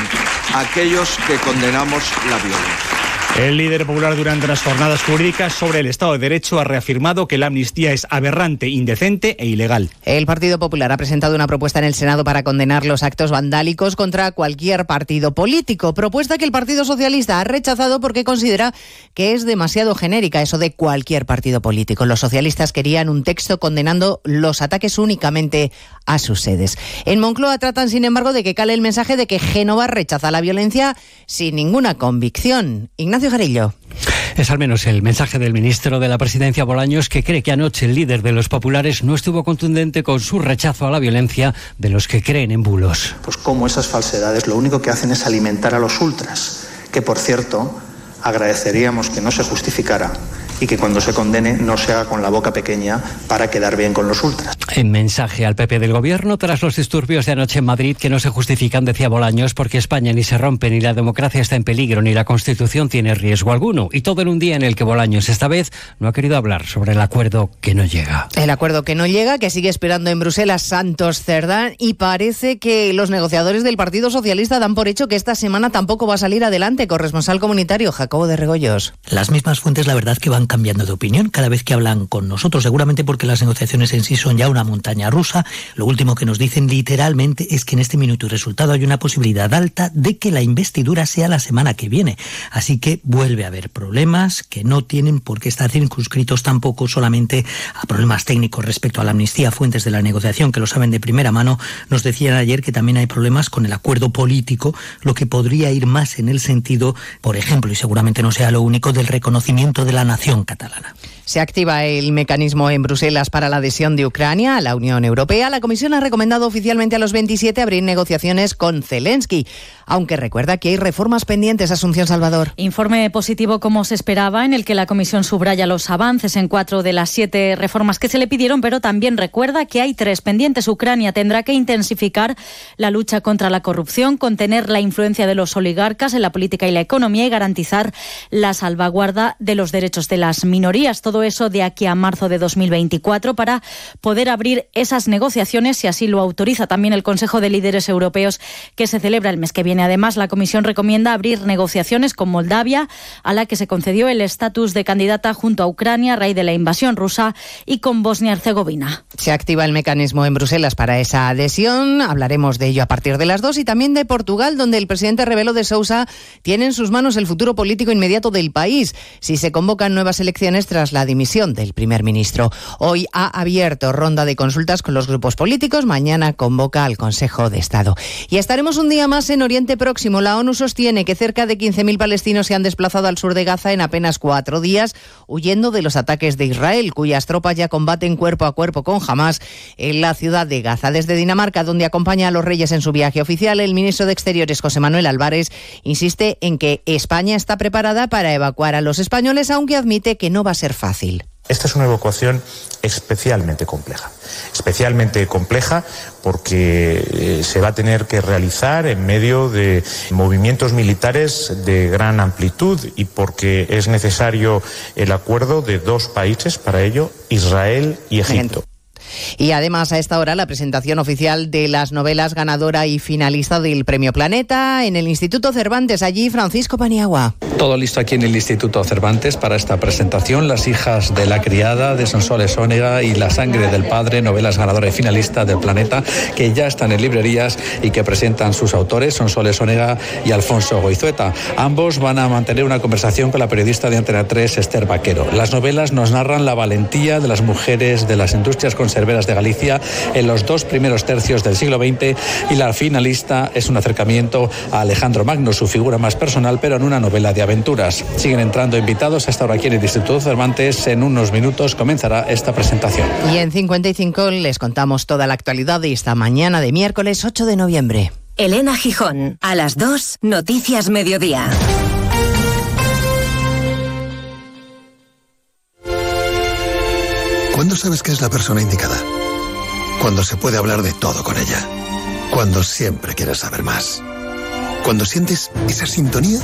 a aquellos que condenamos la violencia. El líder popular durante las jornadas jurídicas sobre el Estado de Derecho ha reafirmado que la amnistía es aberrante, indecente e ilegal. El Partido Popular ha presentado una propuesta en el Senado para condenar los actos vandálicos contra cualquier partido político. Propuesta que el Partido Socialista ha rechazado porque considera que es demasiado genérica eso de cualquier partido político. Los socialistas querían un texto condenando los ataques únicamente a sus sedes. En Moncloa tratan, sin embargo, de que cale el mensaje de que Génova rechaza la violencia sin ninguna convicción. Es al menos el mensaje del ministro de la Presidencia Bolaños que cree que anoche el líder de los populares no estuvo contundente con su rechazo a la violencia de los que creen en bulos. Pues como esas falsedades lo único que hacen es alimentar a los ultras, que por cierto agradeceríamos que no se justificara y que cuando se condene no se haga con la boca pequeña para quedar bien con los ultras. En mensaje al PP del Gobierno, tras los disturbios de anoche en Madrid que no se justifican, decía Bolaños, porque España ni se rompe, ni la democracia está en peligro, ni la Constitución tiene riesgo alguno. Y todo en un día en el que Bolaños esta vez no ha querido hablar sobre el acuerdo que no llega. El acuerdo que no llega, que sigue esperando en Bruselas Santos Cerdán, y parece que los negociadores del Partido Socialista dan por hecho que esta semana tampoco va a salir adelante. Corresponsal comunitario De Regoyos. Las mismas fuentes, la verdad, que van cambiando de opinión cada vez que hablan con nosotros, seguramente porque las negociaciones en sí son ya una montaña rusa. Lo último que nos dicen literalmente es que en este minuto y resultado hay una posibilidad alta de que la investidura sea la semana que viene. Así que vuelve a haber problemas que no tienen por qué estar circunscritos tampoco solamente a problemas técnicos respecto a la amnistía. Fuentes de la negociación que lo saben de primera mano nos decían ayer que también hay problemas con el acuerdo político, lo que podría ir más en el sentido, por ejemplo, y seguramente no sea lo único, del reconocimiento de la nación catalana. Se activa el mecanismo en Bruselas para la adhesión de Ucrania a la Unión Europea. La Comisión ha recomendado oficialmente a los 27 abrir negociaciones con Zelensky, aunque recuerda que hay reformas pendientes. Asunción Salvador. Informe positivo como se esperaba, en el que la Comisión subraya los avances en cuatro de las siete reformas que se le pidieron, pero también recuerda que hay tres pendientes. Ucrania tendrá que intensificar la lucha contra la corrupción, contener la influencia de los oligarcas en la política y la economía y garantizar la salvaguarda de los derechos de las minorías. Todo eso de aquí a marzo de 2024 para poder abrir esas negociaciones si así lo autoriza también el Consejo de Líderes Europeos que se celebra el mes que viene. Además, la Comisión recomienda abrir negociaciones con Moldavia, a la que se concedió el estatus de candidata junto a Ucrania a raíz de la invasión rusa y con Bosnia-Herzegovina. Se activa el mecanismo en Bruselas para esa adhesión. Hablaremos de ello a partir de las dos y también de Portugal, donde el presidente Rebelo de Sousa tiene en sus manos el futuro político inmediato del país si se convocan nuevas elecciones tras la dimisión del primer ministro. Hoy ha abierto ronda de consultas con los grupos políticos. Mañana convoca al Consejo de Estado. Y estaremos un día más en Oriente Próximo. La ONU sostiene que cerca de 15.000 palestinos se han desplazado al sur de Gaza en apenas cuatro días, huyendo de los ataques de Israel, cuyas tropas ya combaten cuerpo a cuerpo con Hamas en la ciudad de Gaza. Desde Dinamarca, donde acompaña a los reyes en su viaje oficial, el ministro de Exteriores, José Manuel Álvarez, insiste en que España está preparada para evacuar a los españoles, aunque admite que no va a ser fácil. Esta es una evacuación especialmente compleja. Especialmente compleja porque eh, se va a tener que realizar en medio de movimientos militares de gran amplitud y porque es necesario el acuerdo de dos países para ello, Israel y Egipto. Y además a esta hora la presentación oficial de las novelas ganadora y finalista del Premio Planeta en el Instituto Cervantes. Allí Francisco Paniagua. Todo listo aquí en el Instituto Cervantes para esta presentación. Las hijas de la criada de Sonsoles Ónega y La sangre del padre, novelas ganadora y finalista del Planeta, que ya están en librerías y que presentan sus autores, Sonsoles Ónega y Alfonso Goizueta. Ambos van a mantener una conversación con la periodista de Antena 3, Esther Vaquero. Las novelas nos narran la valentía de las mujeres de las industrias conservadoras de Galicia en los dos primeros tercios del siglo XX y la finalista es un acercamiento a Alejandro Magno, su figura más personal, pero en una novela de aventuras. Siguen entrando invitados hasta ahora aquí en el Instituto Cervantes. En unos minutos comenzará esta presentación. Y en 55 les contamos toda la actualidad de esta mañana de miércoles 8 de noviembre. Elena Gijón, a las 2, Noticias Mediodía. ¿Cuándo sabes que es la persona indicada? Cuando se puede hablar de todo con ella. Cuando siempre quieres saber más. Cuando sientes esa sintonía,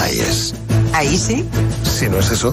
ahí es. ¿Ahí sí? Si no es eso,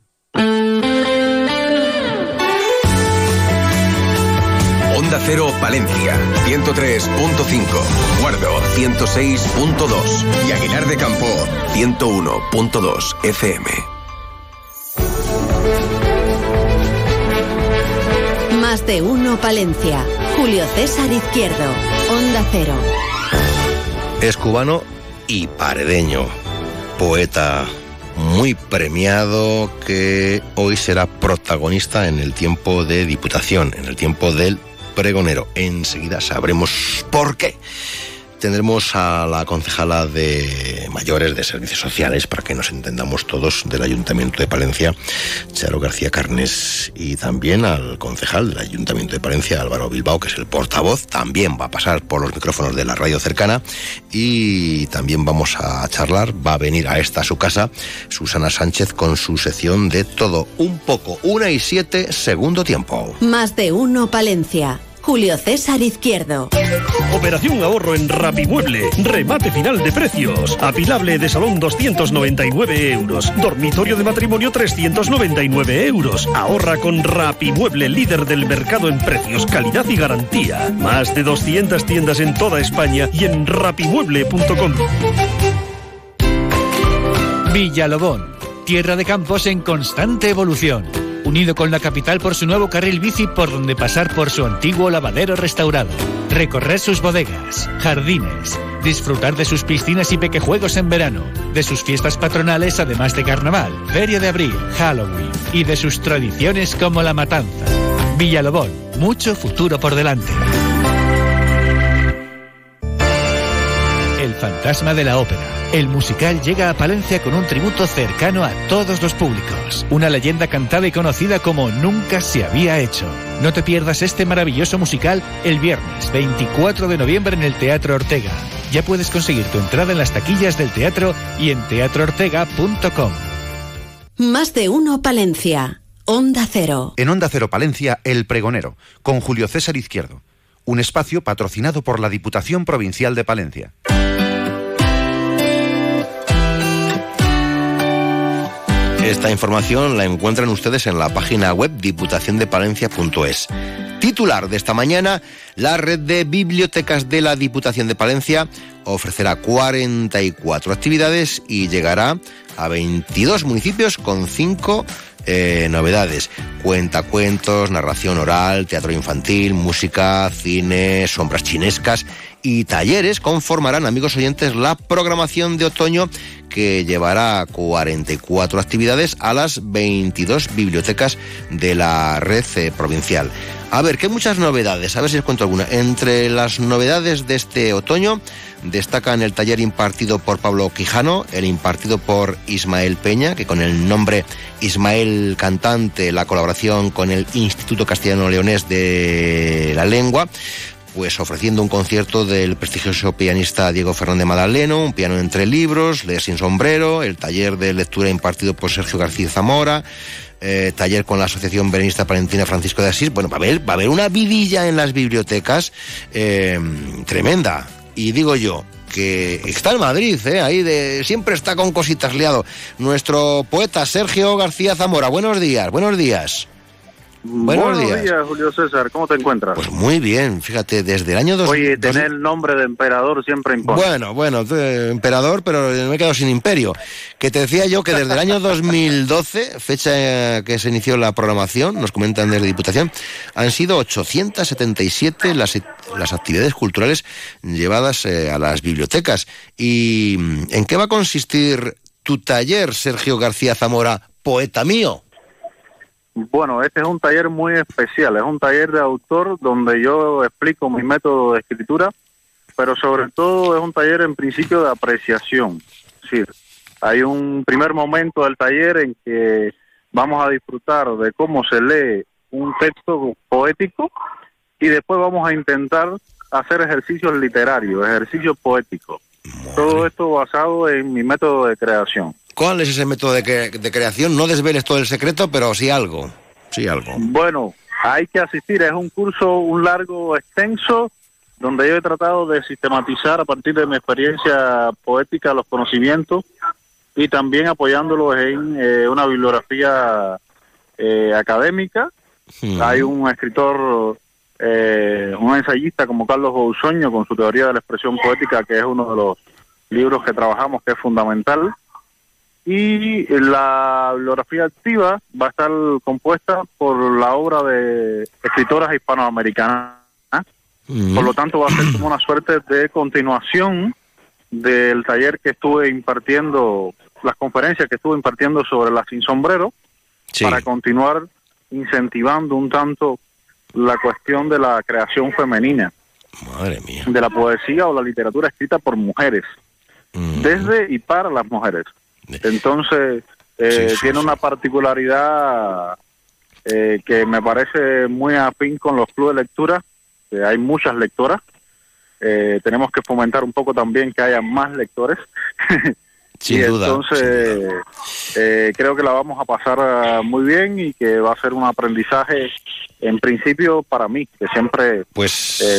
Onda Cero Palencia, 103.5, Guardo, 106.2 y Aguilar de Campo, 101.2 FM. Más de uno Palencia. Julio César Izquierdo, Onda Cero. Es cubano y paredeño, poeta muy premiado que hoy será protagonista en el tiempo de Diputación, en el tiempo del pregonero. Enseguida sabremos por qué. Tendremos a la concejala de mayores de servicios sociales, para que nos entendamos todos, del Ayuntamiento de Palencia, Charo García Carnes, y también al concejal del Ayuntamiento de Palencia, Álvaro Bilbao, que es el portavoz. También va a pasar por los micrófonos de la radio cercana y también vamos a charlar. Va a venir a esta su casa Susana Sánchez con su sección de todo un poco, una y siete, segundo tiempo. Más de uno Palencia. Julio César Izquierdo. Operación ahorro en Rapimueble. Remate final de precios. Apilable de salón 299 euros. Dormitorio de matrimonio 399 euros. Ahorra con Rapimueble, líder del mercado en precios, calidad y garantía. Más de 200 tiendas en toda España y en rapimueble.com. Villalobón. Tierra de campos en constante evolución unido con la capital por su nuevo carril bici por donde pasar por su antiguo lavadero restaurado, recorrer sus bodegas, jardines, disfrutar de sus piscinas y pequejuegos en verano, de sus fiestas patronales además de carnaval, feria de abril, Halloween y de sus tradiciones como la matanza. Villalobón, mucho futuro por delante. Fantasma de la ópera. El musical llega a Palencia con un tributo cercano a todos los públicos. Una leyenda cantada y conocida como nunca se había hecho. No te pierdas este maravilloso musical el viernes 24 de noviembre en el Teatro Ortega. Ya puedes conseguir tu entrada en las taquillas del teatro y en teatroortega.com. Más de uno Palencia. Onda Cero. En Onda Cero Palencia, El Pregonero, con Julio César Izquierdo. Un espacio patrocinado por la Diputación Provincial de Palencia. Esta información la encuentran ustedes en la página web diputaciondepalencia.es. Titular de esta mañana, la red de bibliotecas de la Diputación de Palencia ofrecerá 44 actividades y llegará a 22 municipios con 5 eh, novedades. Cuentacuentos, narración oral, teatro infantil, música, cine, sombras chinescas y talleres conformarán, amigos oyentes, la programación de otoño que llevará 44 actividades a las 22 bibliotecas de la red eh, provincial. A ver, hay muchas novedades, a ver si os cuento alguna. Entre las novedades de este otoño destacan el taller impartido por Pablo Quijano, el impartido por Ismael Peña, que con el nombre Ismael Cantante, la colaboración con el Instituto Castellano Leonés de la Lengua, pues ofreciendo un concierto del prestigioso pianista Diego Fernández Madaleno, un piano entre libros, leer sin sombrero, el taller de lectura impartido por Sergio García Zamora, eh, taller con la Asociación Berenista Palentina Francisco de Asís. Bueno, va a haber, va a haber una vidilla en las bibliotecas eh, tremenda. Y digo yo, que está en Madrid, ¿eh? ahí de, siempre está con cositas liado. Nuestro poeta Sergio García Zamora. Buenos días, buenos días. Buenos, días. Julio César. ¿Cómo te encuentras? Pues muy bien, fíjate, desde el año 2000. Oye, tener el nombre de emperador siempre impone. Bueno, bueno, emperador, pero me he quedado sin imperio. Que te decía yo que desde el año 2012, fecha que se inició la programación, nos comentan desde Diputación, han sido 877 las, las actividades culturales llevadas eh, a las bibliotecas. ¿Y en qué va a consistir tu taller, Sergio García Zamora, poeta mío? Bueno, este es un taller muy especial, es un taller de autor donde yo explico mi método de escritura, pero sobre todo es un taller en principio de apreciación. Es decir, hay un primer momento del taller en que vamos a disfrutar de cómo se lee un texto poético y después vamos a intentar hacer ejercicios literarios, ejercicios poéticos. Todo esto basado en mi método de creación. ¿Cuál es ese método de, creación? No desveles todo el secreto, pero sí algo. Sí algo. Bueno, hay que asistir. Es un curso, un largo, extenso, donde yo he tratado de sistematizar a partir de mi experiencia poética los conocimientos y también apoyándolos en eh, una bibliografía eh, académica. Hay un escritor, eh, un ensayista como Carlos Bousoño con su teoría de la expresión poética, que es uno de los libros que trabajamos, que es fundamental y la bibliografía activa va a estar compuesta por la obra de escritoras hispanoamericanas. Por lo tanto, va a ser como una suerte de continuación del taller que estuve impartiendo, las conferencias que estuve impartiendo sobre la sin sombrero, para continuar incentivando un tanto la cuestión de la creación femenina. Madre mía. De la poesía o la literatura escrita por mujeres. Desde y para las mujeres. Entonces, eh, tiene una particularidad eh, que me parece muy afín con los clubes de lectura, hay muchas lectoras. Eh, tenemos que fomentar un poco también que haya más lectores. Sin y duda, entonces creo que la vamos a pasar muy bien y que va a ser un aprendizaje en principio para mí, que siempre pues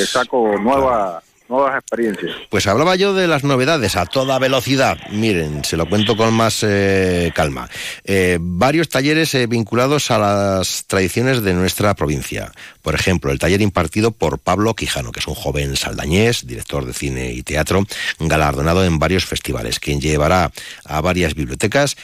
saco nueva nuevas experiencias. Pues hablaba yo de las novedades a toda velocidad. Miren, se lo cuento con más eh, calma. Eh, varios talleres eh, vinculados a las tradiciones de nuestra provincia. Por ejemplo, el taller impartido por Pablo Quijano, que es un joven saldañés, director de cine y teatro, galardonado en varios festivales, quien llevará a varias bibliotecas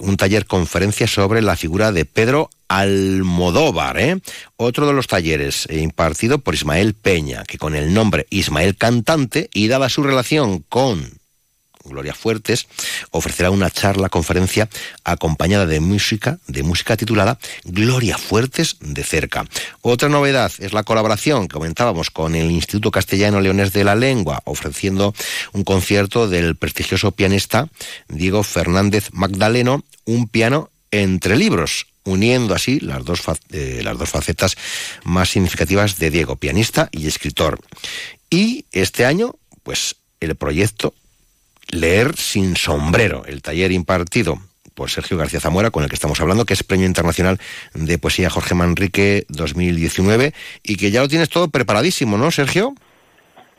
un taller conferencia sobre la figura de Pedro Almodóvar, ¿eh? otro de los talleres eh, impartido por Ismael Peña, que con el nombre Ismael Cantante y dada su relación con Gloria Fuertes, ofrecerá una charla conferencia acompañada de música, de música titulada Gloria Fuertes de cerca. Otra novedad es la colaboración que comentábamos con el Instituto Castellano Leones de la Lengua, ofreciendo un concierto del prestigioso pianista Diego Fernández Magdaleno, un piano entre libros, uniendo así las dos, eh, las dos facetas más significativas de Diego, pianista y escritor. Y este año, pues el proyecto Leer sin sombrero, el taller impartido por Sergio García Zamora, con el que estamos hablando, que es Premio Internacional de Poesía Jorge Manrique 2019, y que ya lo tienes todo preparadísimo, ¿no, Sergio?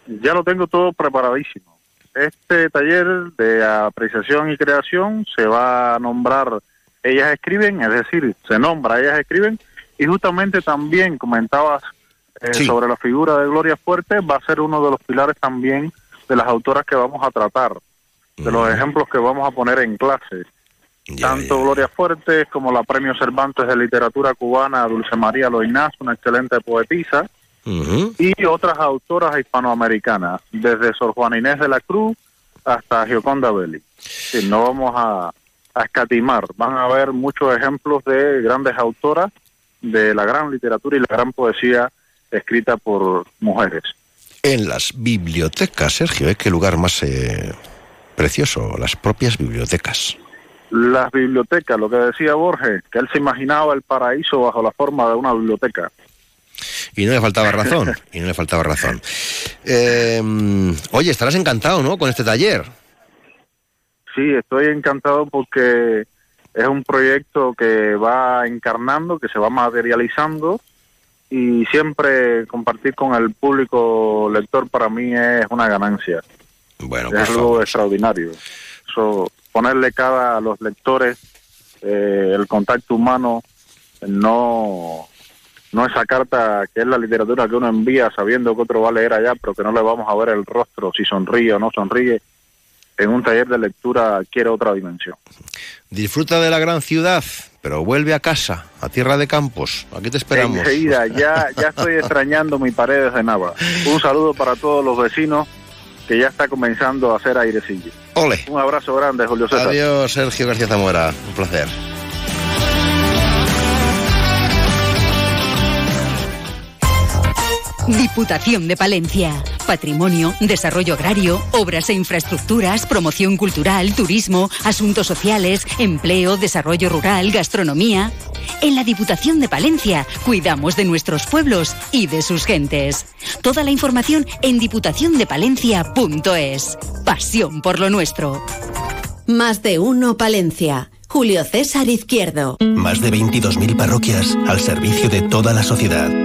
Ya lo tengo todo preparadísimo. Este taller de apreciación y creación se va a nombrar Ellas Escriben, es decir, se nombra Ellas Escriben, y justamente también comentabas eh, sobre la figura de Gloria Fuerte, va a ser uno de los pilares también de las autoras que vamos a tratar, de los ejemplos que vamos a poner en clase. Tanto Gloria Fuerte como la Premio Cervantes de Literatura Cubana Dulce María Loinaz, una excelente poetisa, y otras autoras hispanoamericanas, desde Sor Juana Inés de la Cruz hasta Gioconda Belli. no vamos a, a escatimar, van a haber muchos ejemplos de grandes autoras de la gran literatura y la gran poesía escrita por mujeres en las bibliotecas, Sergio. ¿eh? ¿Qué lugar más eh, precioso? Las propias bibliotecas. Las bibliotecas, lo que decía Borges, que él se imaginaba el paraíso bajo la forma de una biblioteca. Y no le faltaba razón, y no le faltaba razón. Eh, oye, estarás encantado, ¿no?, con este taller. Sí, estoy encantado porque es un proyecto que va encarnando, que se va materializando y siempre compartir con el público lector para mí es una ganancia. Bueno, es algo extraordinario. ponerle cada a los lectores eh, el contacto humano, no no esa carta que es la literatura que uno envía sabiendo que otro va a leer allá, pero que no le vamos a ver el rostro, si sonríe o no sonríe. En un taller de lectura quiere otra dimensión. Disfruta de la gran ciudad, pero vuelve a casa, a tierra de campos. Aquí te esperamos. Enseguida, ya, ya estoy extrañando mi paredes de Nava. Un saludo para todos los vecinos que ya está comenzando a hacer airecillo. Ole. Un abrazo grande, Julio César. Adiós, Sergio García Zamora. Un placer. Diputación de Palencia. Patrimonio, desarrollo agrario, obras e infraestructuras, promoción cultural, turismo, asuntos sociales, empleo, desarrollo rural, gastronomía. En la Diputación de Palencia cuidamos de nuestros pueblos y de sus gentes. Toda la información en diputaciondepalencia.es. Pasión por lo nuestro. Más de uno Palencia. Julio César Izquierdo. Más de 22.000 parroquias al servicio de toda la sociedad.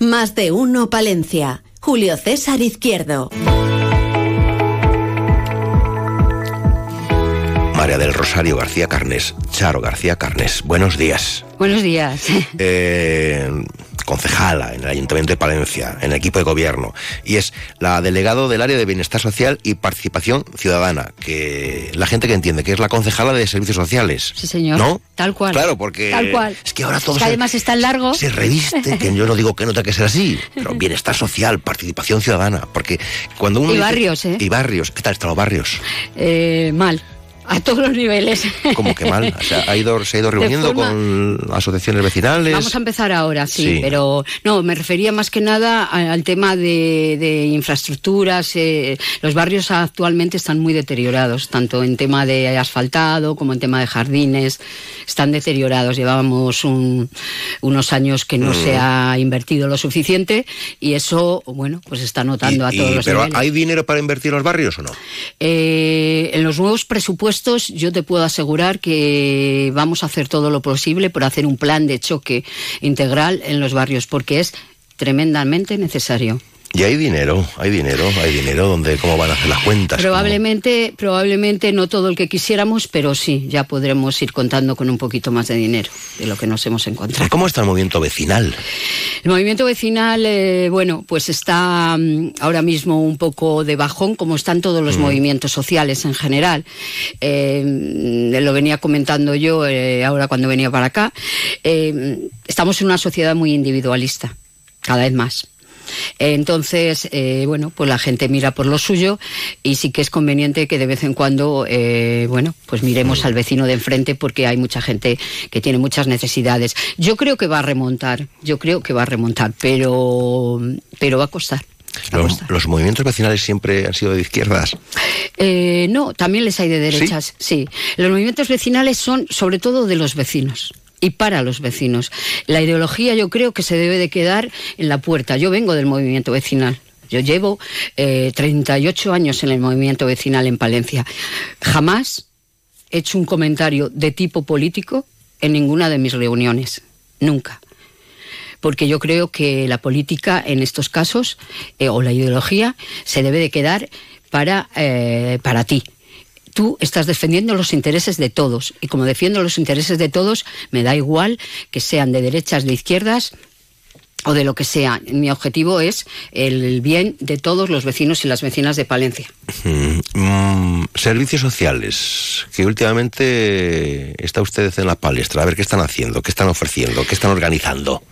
Más de uno Palencia. Julio César Izquierdo. María del Rosario García Carnes, Charo García Carnes, buenos días. Buenos días. Eh, concejala en el Ayuntamiento de Palencia, en el equipo de gobierno, y es la delegado del área de bienestar social y participación ciudadana, que la gente que entiende que es la concejala de servicios sociales. Sí, señor. ¿No? Tal cual. Claro, porque Tal cual. es que ahora todo que además es tan largo. se reviste, que yo no digo que no tenga que ser así, pero bienestar social, participación ciudadana, porque cuando uno Y dice- barrios, ¿eh? Y barrios, ¿qué tal están los barrios? Eh, mal. A todos los niveles. ¿Cómo que mal? O sea, ha ido, se ha ido reuniendo forma- con asociaciones vecinales. Vamos a empezar ahora, sí, Sí. pero no, me refería más que nada al tema de, de infraestructuras. eh, los barrios actualmente están muy deteriorados, tanto en tema de asfaltado como en tema de jardines. Están deteriorados. Llevábamos un- unos años que no Mm. se ha invertido lo suficiente y eso, bueno, pues está notando a Y- todos los pero niveles. ¿hay dinero para invertir en los barrios o no? Eh, en los nuevos presupuestos yo te puedo asegurar que vamos a hacer todo lo posible por hacer un plan de choque integral en los barrios porque es tremendamente necesario. Y hay dinero, hay dinero, hay dinero donde cómo van a hacer las cuentas. Probablemente, probablemente no todo el que quisiéramos, pero sí, ya podremos ir contando con un poquito más de dinero de lo que nos hemos encontrado. ¿Cómo está el movimiento vecinal? El movimiento vecinal, eh, bueno, pues está mm, ahora mismo un poco de bajón, como están todos los Mm. movimientos sociales en general. Eh, mm, lo venía comentando yo eh, ahora cuando venía para acá. Estamos en una sociedad muy individualista, cada vez más. Entonces, eh, bueno, pues la gente mira por lo suyo y sí que es conveniente que de vez en cuando, eh, bueno, pues miremos al vecino de enfrente porque hay mucha gente que tiene muchas necesidades. Yo creo que va a remontar, yo creo que va a remontar, pero, pero va a costar. Los, los movimientos vecinales siempre han sido de izquierdas. Eh, no, también les hay de derechas, ¿Sí? Los movimientos vecinales son sobre todo de los vecinos y para los vecinos. La ideología yo creo que se debe de quedar en la puerta. Yo vengo del movimiento vecinal. Yo llevo eh, 38 años en el movimiento vecinal en Palencia. Jamás he hecho un comentario de tipo político en ninguna de mis reuniones. Nunca porque yo creo que la política en estos casos eh, o la ideología se debe de quedar para, eh, para ti. Tú estás defendiendo los intereses de todos y como defiendo los intereses de todos, me da igual que sean de derechas, de izquierdas o de lo que sea. Mi objetivo es el bien de todos los vecinos y las vecinas de Palencia. Mm, servicios sociales, que últimamente está usted en la palestra. A ver qué están haciendo, qué están ofreciendo, qué están organizando.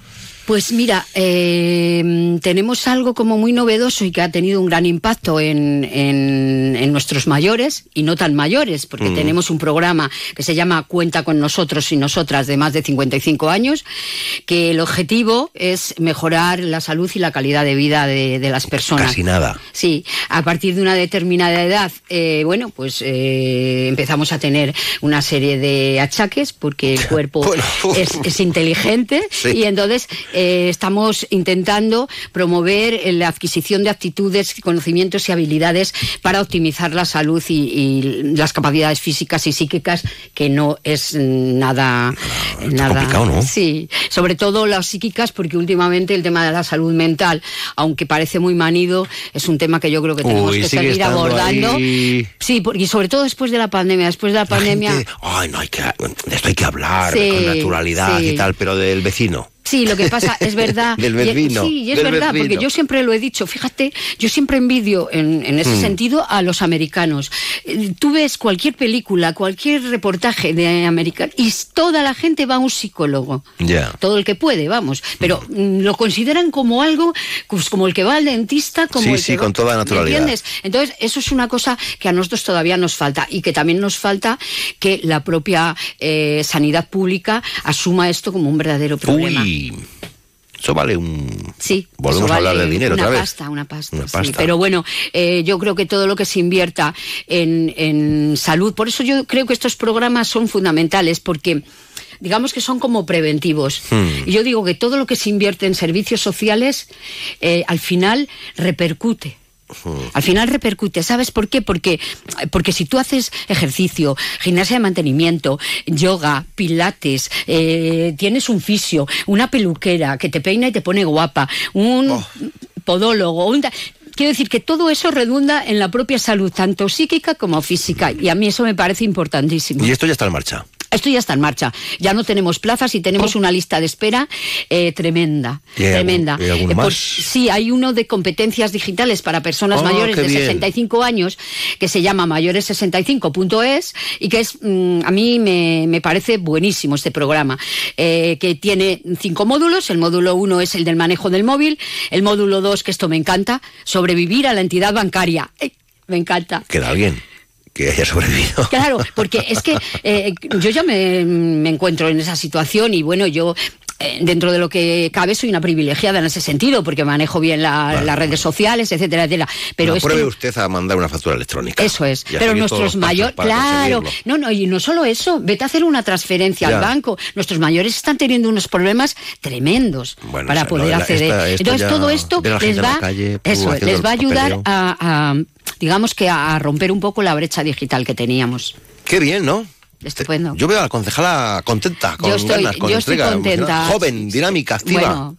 Pues mira, eh, tenemos algo como muy novedoso y que ha tenido un gran impacto en, en- en nuestros mayores y no tan mayores, porque Mm. tenemos un programa que se llama Cuenta con nosotros y nosotras de más de 55 años, que el objetivo es mejorar la salud y la calidad de vida de, de las personas. Casi nada. Sí, a partir de una determinada edad, eh, bueno, pues eh, empezamos a tener una serie de achaques porque el cuerpo es, es inteligente Sí. y entonces eh, estamos intentando promover eh, la adquisición de actitudes, conocimientos y habilidades para optimizar la salud y, y las capacidades físicas y psíquicas, que no es nada, nada complicado, ¿no? Sí, sobre todo las psíquicas, porque últimamente el tema de la salud mental, aunque parece muy manido, es un tema que yo creo que tenemos Uy, que seguir abordando. ahí. Sí, porque y sobre todo después de la pandemia. Después de la, pandemia. gente, Ay, no hay que, de esto hay que hablar Sí, con naturalidad sí. y tal, pero del vecino. Sí, lo que pasa es verdad. Del vecino, sí, y es verdad, vecino. porque yo siempre lo he dicho. Fíjate, yo siempre envidio en, en ese Mm. sentido a los americanos. Eh, Tú ves cualquier película, cualquier reportaje de americano y toda la gente va a un psicólogo. Ya. Todo el que puede, vamos. Pero mm, lo consideran como algo, pues, como el que va al dentista, como Sí, el sí, que va- con toda ¿me naturalidad. entiendes? Entonces, eso es una cosa que a nosotros todavía nos falta y que también nos falta que la propia eh, sanidad pública asuma esto como un verdadero problema. Uy, eso vale un... Sí, Volvemos a hablar vale de dinero una otra vez. pasta, una pasta, Una sí. pasta. Pero bueno, eh, yo creo que todo lo que se invierta en, en salud, por eso yo creo que estos programas son fundamentales, porque digamos que son como preventivos. Hmm. Y yo digo que todo lo que se invierte en servicios sociales, eh, al final repercute. Al final repercute, ¿sabes por qué? Porque, porque si tú haces ejercicio, gimnasia de mantenimiento, yoga, pilates, eh, tienes un fisio, una peluquera que te peina y te pone guapa, un Oh. podólogo, un Quiero decir que todo eso redunda en la propia salud, tanto psíquica como física, y a mí eso me parece importantísimo. Y esto ya está en marcha. Esto ya está en marcha. Ya no tenemos plazas y tenemos una lista de espera eh, tremenda. ¿Y hay tremenda. algún- y Eh, por- sí, hay uno de competencias digitales para personas Ah, mayores de bien. 65 años que se llama mayores65.es y que es mm, a mí me, me parece buenísimo este programa eh, que tiene cinco módulos. El módulo uno es el del manejo del móvil. El módulo dos, que esto me encanta, sobrevivir a la entidad bancaria. Me encanta. Queda bien. Que haya sobrevivido. Claro, porque es que eh, yo ya me, me encuentro en esa situación y bueno, yo dentro de lo que cabe soy una privilegiada en ese sentido porque manejo bien la- las redes sociales, etcétera, etcétera. Pero No, pruebe que usted a mandar una factura electrónica. eso es. Pero nuestros mayores, claro, no, no, y no solo eso, vete a hacer una transferencia Ya. al banco. Nuestros mayores están teniendo unos problemas tremendos Bueno, para poder no, acceder. esta- Entonces todo esto les va, calle, eso, les va a ayudar a, a, digamos que a romper un poco la brecha digital que teníamos. Qué bien, ¿no? Estupendo. Yo veo a la concejala contenta, con Yo estoy- ganas, con yo estoy entrega, contenta. joven, dinámica, activa. Bueno,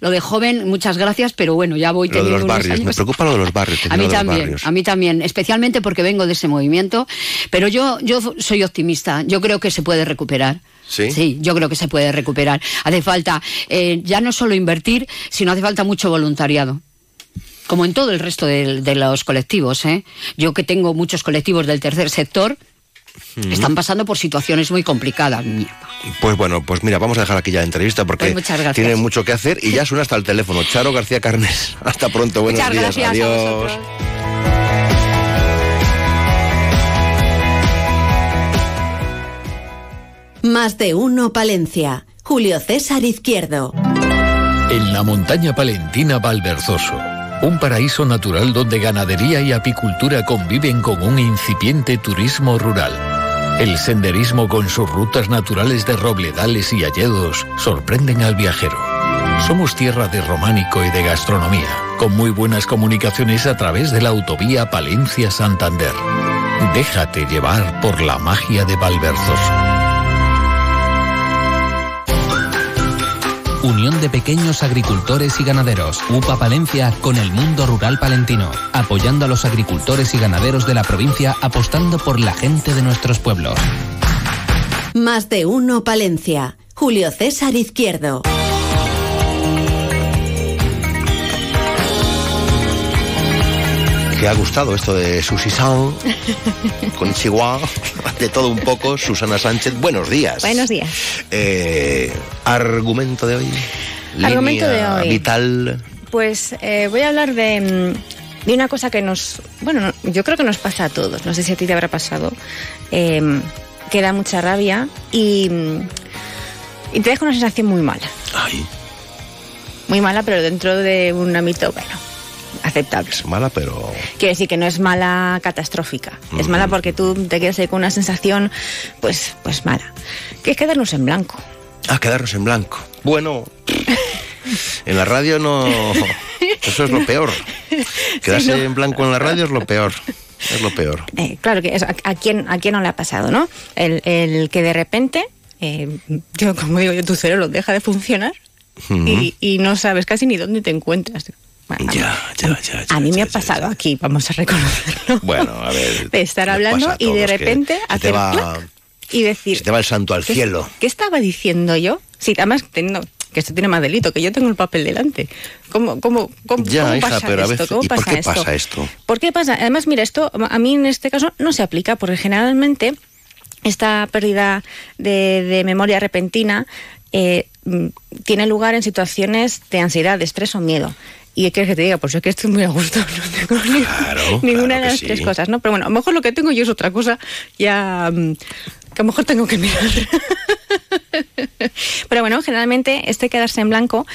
lo de joven, muchas gracias, pero bueno, ya voy lo de teniendo los unos barrios, me años. preocupa lo de los barrios. A mí también, a mí también, especialmente porque vengo de ese movimiento, pero yo, yo soy optimista, yo creo que se puede recuperar. ¿Sí? yo creo que se puede recuperar. Hace falta eh, ya no solo invertir, sino hace falta mucho voluntariado. Como en todo el resto de, de los colectivos. ¿eh? Yo que tengo muchos colectivos del tercer sector, Están pasando por situaciones muy complicadas. Pues bueno, pues mira, vamos a dejar aquí ya la entrevista porque Pues muchas gracias. tiene mucho que hacer y ya suena hasta el teléfono. Charo García Carnes. Hasta pronto, buenos Muchas días. gracias Adiós. Más de uno Palencia. Julio César Izquierdo. En la montaña palentina Valverzoso, un paraíso natural donde ganadería y apicultura conviven con un incipiente turismo rural. El senderismo con sus rutas naturales de robledales y alledos sorprenden al viajero. Somos tierra de románico y de gastronomía, con muy buenas comunicaciones a través de la autovía Palencia-Santander. Déjate llevar por la magia de Valverzoso. Unión de Pequeños Agricultores y Ganaderos, UPA Palencia con el mundo rural palentino, apoyando a los agricultores y ganaderos de la provincia, apostando por la gente de nuestros pueblos. Más de uno Palencia. Julio César Izquierdo. Que ha gustado esto de Susi Sound, con Chihuahua, de todo un poco. Susana Sánchez, buenos días. Buenos días. Eh, argumento de hoy. Argumento de hoy. Vital. Pues eh, voy a hablar de, mm, de una cosa que nos, bueno, no- yo creo que nos pasa a todos, no sé si a ti te habrá pasado, eh, que da mucha rabia y, mm, y te deja una sensación muy mala. Ay, Muy mala, pero dentro de un ámbito, bueno, aceptable. es mala, pero. Quiere decir que no es mala catastrófica, es mala porque tú te quedas ahí con una sensación, pues, pues mala. Que es quedarnos en blanco. Ah, quedarnos en blanco. Bueno, en la radio no. Eso es lo peor. Quedarse Sí, ¿no? en blanco en la radio es lo peor. Es lo peor. Eh, claro que es, a, a quién, a quién no le ha pasado, ¿no? El, el que de repente, eh, yo como digo yo, tu cerebro deja de funcionar y, y no sabes casi ni dónde te encuentras. Bueno, Ya, ya, ya. a mí me ha pasado aquí, vamos a reconocerlo. Bueno, a ver. De estar hablando pasa y de repente hacer va, clac y decir, se te va el santo al ¿qué, cielo. ¿qué estaba diciendo yo? Sí, además teniendo que esto tiene más delito, que yo tengo el papel delante. ¿Cómo, cómo, cómo, Ya, cómo hija, pasa pero a esto? veces. ¿Cómo ¿Y por pasa qué esto? pasa esto? ¿Por qué pasa? Además, mira, esto a mí en este caso no se aplica, porque generalmente esta pérdida de, de memoria repentina eh, tiene lugar en situaciones de ansiedad, de estrés o miedo. ¿Y qué quieres que te diga? Pues es que estoy muy a gusto, no tengo ni- ninguna de las sí. tres cosas, ¿no? Pero bueno, a lo mejor lo que tengo yo es otra cosa, ya mm, que a lo mejor tengo que mirar. Pero bueno, generalmente este quedarse en blanco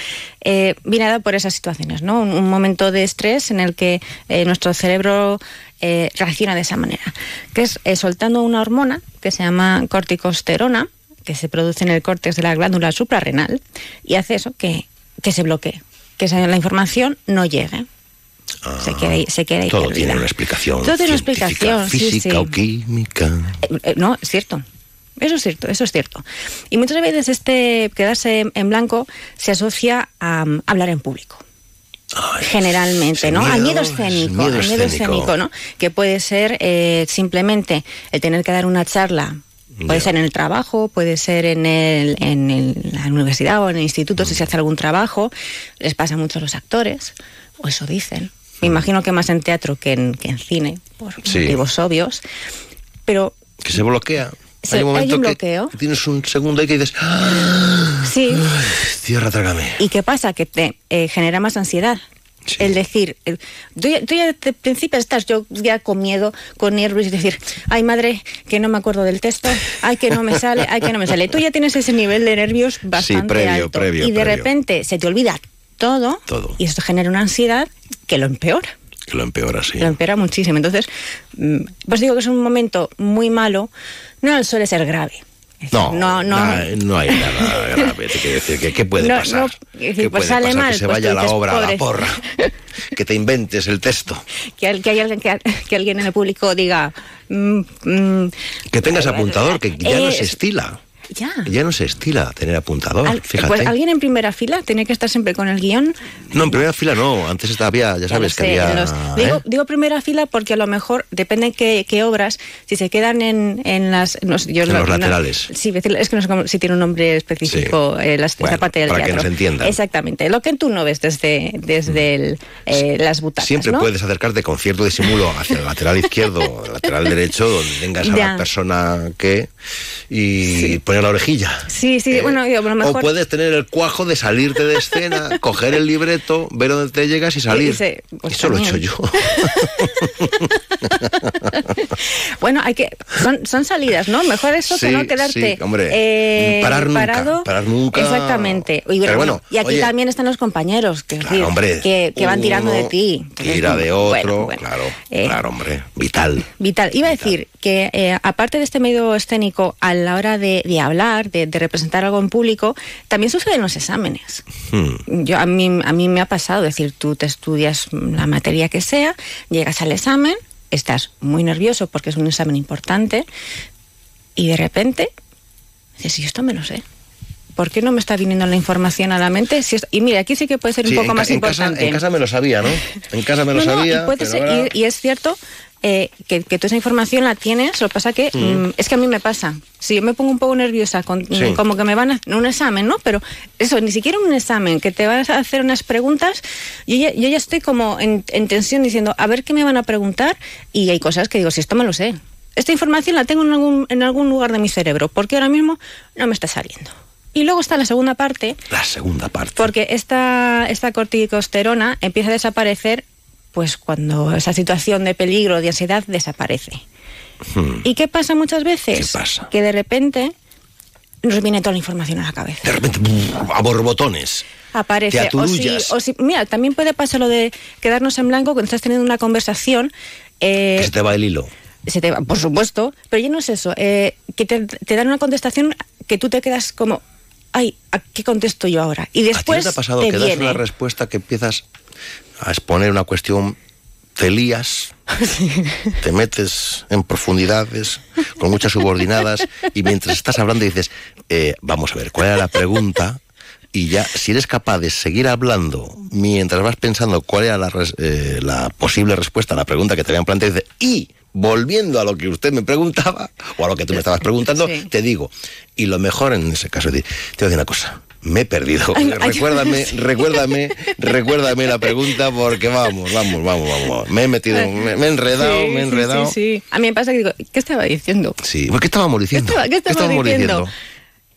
eh, viene dado por esas situaciones, ¿no? Un, un momento de estrés en el que eh, nuestro cerebro eh, reacciona de esa manera, que es eh, soltando una hormona que se llama corticosterona, que se produce en el córtex de la glándula suprarrenal, y hace eso, que, que se bloquee, que esa- la información no llegue. se queda ahí, se queda ahí Todo perdida. tiene una explicación. Todo tiene una explicación, sí, Física sí. o química. Eh, eh, no, es cierto. Eso es cierto, eso es cierto. Y muchas veces este quedarse en blanco se asocia a mm, hablar en público. Generalmente, ese ¿no? al miedo, miedo ese escénico, miedo al miedo escénico. escénico, ¿no? Que puede ser eh, simplemente el tener que dar una charla. Puede Ya. ser en el trabajo, puede ser en, el, en el- la universidad o en el instituto si se hace algún trabajo. Les pasa mucho a los actores, o eso dicen. Me imagino que más en teatro que en, que en cine, por Sí. motivos obvios. Pero Que se bloquea. Se- hay un momento hay un que bloqueo. tienes un segundo ahí que dices, ¡Ah! sí. tierra, trágame. ¿Y qué pasa? Que te eh, genera más ansiedad. El decir, el- tú, ya, tú ya de principio estás yo ya con miedo, con nervios y decir, ay madre, que no me acuerdo del texto, ay que no me sale, ay que no me sale. Tú ya tienes ese nivel de nervios bastante previo, alto. previo, y de previo. repente se te olvida todo, Todo. y esto genera una ansiedad que lo empeora. Que lo empeora, sí. Lo empeora muchísimo. Entonces, mm, pues digo que es un momento muy malo, no suele ser grave. No, no, no. no hay nada grave. Te quiero decir que qué puede No, pasar. no, es decir, ¿Qué pues puede sale pasar? mal, que se pues vaya la obra a la porra. que te inventes el texto. Que, hay alguien que, que alguien en el público diga mm, mm, Que tengas apuntador, que ya no se Es- estila. Ya. Ya no se estila tener apuntador. Al- fíjate. pues alguien en primera fila tenía que estar siempre con el guion. No, en primera fila no. Antes estaba, había, ya Ya sabes lo que había. los- ¿eh? digo, digo primera fila porque a lo mejor depende qué, qué obras, si se quedan en, en las... no sé, yo En los no- laterales. sí, es que no sé cómo- si tiene un nombre específico eh, las- Bueno, esa parte del para que nos entiendan. Exactamente, lo que tú no ves desde, desde el, eh, las butacas, Siempre ¿no? puedes acercarte con cierto disimulo hacia el lateral izquierdo el lateral derecho, donde tengas a Ya. la persona que. y poner la orejilla. Sí, sí, bueno, yo, lo mejor... O puedes tener el cuajo de salirte de escena, coger el libreto, ver dónde te llegas y salir. Pues Eso lo he hecho yo. Bueno, hay que son, son salidas, ¿no? Mejor eso que no quedarte sí, hombre. eh, Parar nunca, parado. parar nunca. Exactamente. Y, bueno, bueno, y aquí oye. también están los compañeros, que, decir, hombre, que, que van tirando de ti. Tira de bueno, otro, bueno, claro, eh, claro, hombre, vital. Vital. Iba a decir que eh, aparte de este medio escénico, a la hora de, de hablar, de, de representar algo en público, también suceden los exámenes. Hmm. Yo a mí a mí me ha pasado, es decir, tú te estudias la materia que sea, llegas al examen, estás muy nervioso porque es un examen importante y de repente dices, "Sí, esto me lo sé." ¿Por qué no me está viniendo la información a la mente? Si esto- Y mira, aquí sí que puede ser Sí, un poco más en casa, importante. en casa me lo sabía, ¿no? En casa me lo No, no, sabía. y, puede pero ser- ahora- y- y es cierto eh, que, que toda esa información la tienes, lo que pasa que Mm. es que a mí me pasa. Si yo me pongo un poco nerviosa, con, Sí. mm, como que me van a no un examen, ¿no? Pero eso, ni siquiera un examen, que te vas a hacer unas preguntas, yo ya, yo ya estoy como en, en tensión diciendo, a ver qué me van a preguntar, y hay cosas que digo, si esto me lo sé. Esta información la tengo en algún, en algún lugar de mi cerebro, porque ahora mismo no me está saliendo. Y luego está la segunda parte, La segunda parte. porque esta, esta corticosterona empieza a desaparecer pues cuando esa situación de peligro, de ansiedad, desaparece. Hmm. ¿Y qué pasa muchas veces? ¿Qué pasa? Que de repente nos viene toda la información a la cabeza. De repente, a borbotones. Aparece. Te O si, o si- mira, también puede pasar lo de quedarnos en blanco cuando estás teniendo una conversación. eh, Que se te va el hilo. se te va, por supuesto, pero ya no es eso, eh, que te, te dan una contestación que tú te quedas como, ay, ¿a qué contesto yo ahora? Y ¿A ti no después te ha pasado te que das una respuesta que empiezas a exponer una cuestión, te lías, te metes en profundidades con muchas subordinadas y mientras estás hablando dices, eh, vamos a ver, ¿cuál era la pregunta? Y ya, si eres capaz de seguir hablando mientras vas pensando cuál era la, res- eh, la posible respuesta a la pregunta que te habían planteado, y volviendo a lo que usted me preguntaba, o a lo que tú me estabas preguntando, Sí. te digo, y lo mejor en ese caso te voy a decir una cosa, me he perdido. Ay, recuérdame, sí. recuérdame, recuérdame la pregunta porque vamos, vamos, vamos, vamos. Me he metido, me, me he enredado, Sí, me he sí, enredado. Sí, sí. A mí me pasa que digo, ¿qué estaba diciendo? Sí, ¿por ¿qué estábamos diciendo? ¿Qué estaba- qué estábamos diciendo?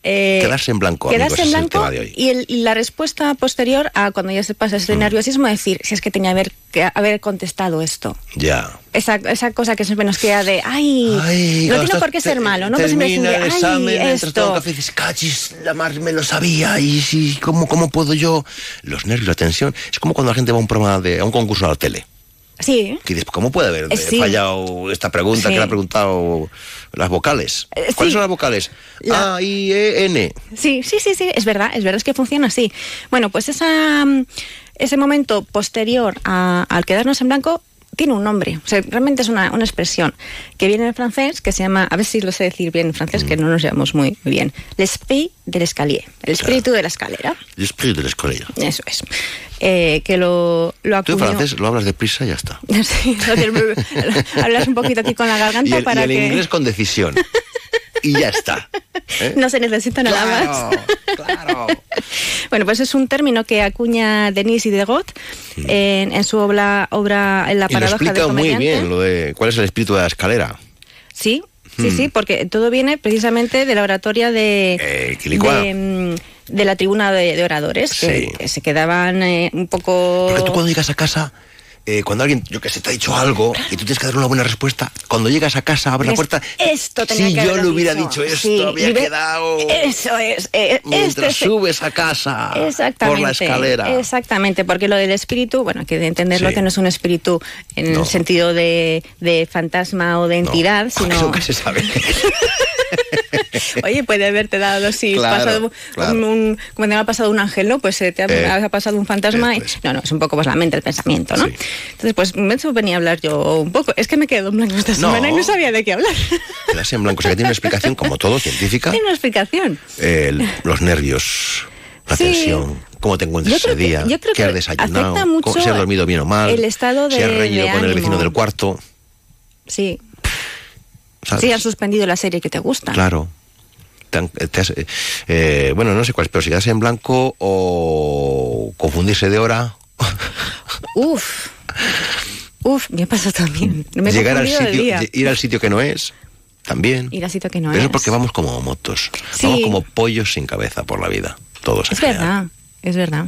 Eh, Quedarse en blanco, amigos, quedarse ese en es el blanco tema de hoy. y, el- la respuesta posterior a cuando ya se pasa Mm. ese nerviosismo, decir, si es que tenía haber, que haber contestado esto. Ya. Esa, esa cosa que siempre nos queda de, ay, Ay, no tiene por qué ser te- malo, ¿no? Pues siempre Termina decir, el ay, examen, tomo esto. café y dices, cachis, la mar me lo sabía, y sí, ¿cómo, ¿cómo puedo yo? Los nervios, la tensión, es como cuando la gente va a un programa de, a un concurso a la tele. Sí. Que dices, ¿cómo puede haber Eh, sí. fallado esta pregunta Sí. que le ha preguntado las vocales? Eh, ¿Cuáles son las vocales? La- A, I, E, N. Sí, sí, sí, sí, es verdad, es verdad, es que funciona así. Bueno, pues esa, mm, ese momento posterior a- al quedarnos en blanco tiene un nombre, o sea, realmente es una, una expresión que viene en francés, que se llama, a ver si lo sé decir bien en francés, Mm. que no nos llevamos muy bien, l'esprit de l'escalier, el espíritu de la escalera, L'esprit de l'escolier. eso es, eh, que lo, lo Tú en acuñó... francés lo hablas deprisa y ya está. Sí, hablas un poquito aquí con la Y garganta el, y para el que inglés con decisión. y ya está. ¿eh? no se necesita nada más. Bueno, pues es un término que acuña Denis Diderot en, en su obra, obra En la Y lo paradoja del explica muy bien lo de cuál es el espíritu de la escalera. Sí, sí, Hmm. sí, porque todo viene precisamente de la oratoria de, Eh, de, mm, de la tribuna de, de oradores, que, Sí. que se quedaban eh, un poco... Porque tú cuando llegas a casa, eh, cuando alguien, yo que sé, te ha dicho algo y tú tienes que dar una buena respuesta, cuando llegas a casa, abres la puerta. Esto tenía Si que yo le hubiera dicho. dicho esto, Sí, había quedado. Eso es. eh, Mientras este- subes a casa por la escalera. Exactamente, porque lo del espíritu, bueno, hay que entenderlo Sí. que no es un espíritu en No. el sentido de, de fantasma o de entidad, sino. Eso que se sabe. Oye, puede haberte dado si Claro, pasado un- claro. un, como te ha pasado un ángel, ¿no? Pues eh, te ha, Eh, ha pasado un fantasma. y- no, no, es un poco pues la mente, el pensamiento, ¿no? Entonces, pues eso venía a hablar yo un poco. Es que me quedo en blanco esta No. semana y no sabía de qué hablar. Quedas en blanco, o sea que tiene una explicación, como todo, científica. Tiene una explicación. El- los nervios, la Sí. tensión, cómo te encuentras ese que- día, qué has desayunado, si has dormido bien o mal, el estado si has de- reñido de con el vecino del cuarto. Sí. ¿Sabes? Sí, han suspendido la serie que te gusta. Claro. Te han- te has- eh, bueno, no sé cuál es, pero si quedas en blanco o confundirse de hora, Uf. Uf, me pasa también. Me he llegar al sitio, ir al sitio que no es, también. Ir a sitio que no Pero eso es. es porque vamos como motos, Sí. vamos como pollos sin cabeza por la vida, todos Es general. verdad, es verdad.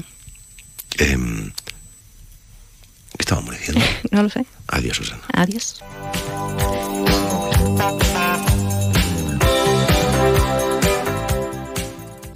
Em, ¿Qué estábamos diciendo? No lo sé. Adiós, Susana. Adiós.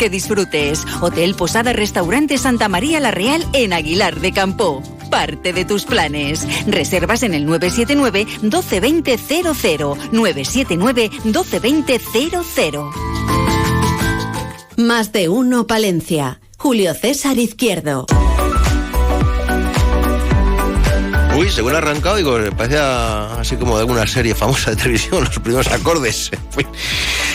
que disfrutes. Hotel Posada Restaurante Santa María La Real en Aguilar de Campo. Parte de tus planes. Reservas en el 979 1220 00 979 1220 00. Más de uno Palencia. Julio César Izquierdo. Uy, según ha arrancado, digo, parecía así como de alguna serie famosa de televisión, los primeros acordes.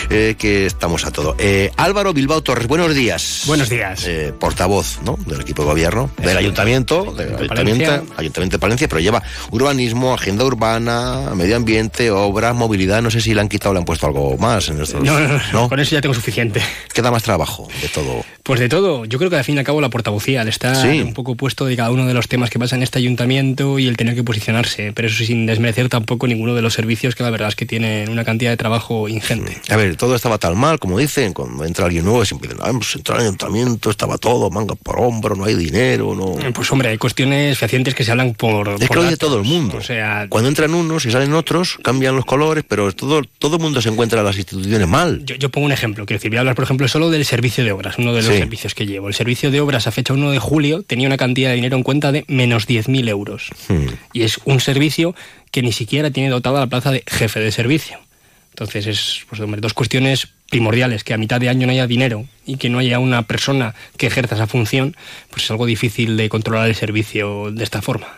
Eh, que estamos a todo. Eh, Álvaro Bilbao Torres, buenos días. Buenos días. Eh, portavoz ¿no? del equipo de gobierno, del ayuntamiento, del De ayuntamiento, Palencia. ayuntamiento de Palencia, pero lleva urbanismo, agenda urbana, medio ambiente, obras, movilidad. No sé si le han quitado o le han puesto algo más en estos. No, no, no, con eso ya tengo suficiente. Queda más trabajo de todo. Pues de todo, yo creo que al fin y al cabo la portavocía, al estar Sí. un poco puesto de cada uno de los temas que pasa en este ayuntamiento y el tener que posicionarse, pero eso sin desmerecer tampoco ninguno de los servicios que la verdad es que tienen una cantidad de trabajo ingente. A ver, todo estaba tan mal, como dicen, cuando entra alguien nuevo, siempre dicen, ah, pues entra al ayuntamiento, estaba todo, manga por hombro, no hay dinero, no. Pues hombre, hay cuestiones fehacientes que se hablan por... Es por que lo dice todo el mundo. O sea, Cuando entran unos y salen otros, cambian los colores, pero todo, todo el mundo se encuentra en las instituciones mal. Yo, yo pongo un ejemplo, quiero decir, voy a hablar, por ejemplo, solo del servicio de obras, uno de los Sí. servicios que llevo. El servicio de obras a fecha 1 de julio tenía una cantidad de dinero en cuenta de menos 10.000 euros. Hmm. Y es un servicio que ni siquiera tiene dotada la plaza de jefe de servicio. Entonces, es pues, hombre, dos cuestiones primordiales, que a mitad de año no haya dinero y que no haya una persona que ejerza esa función, pues es algo difícil de controlar el servicio de esta forma.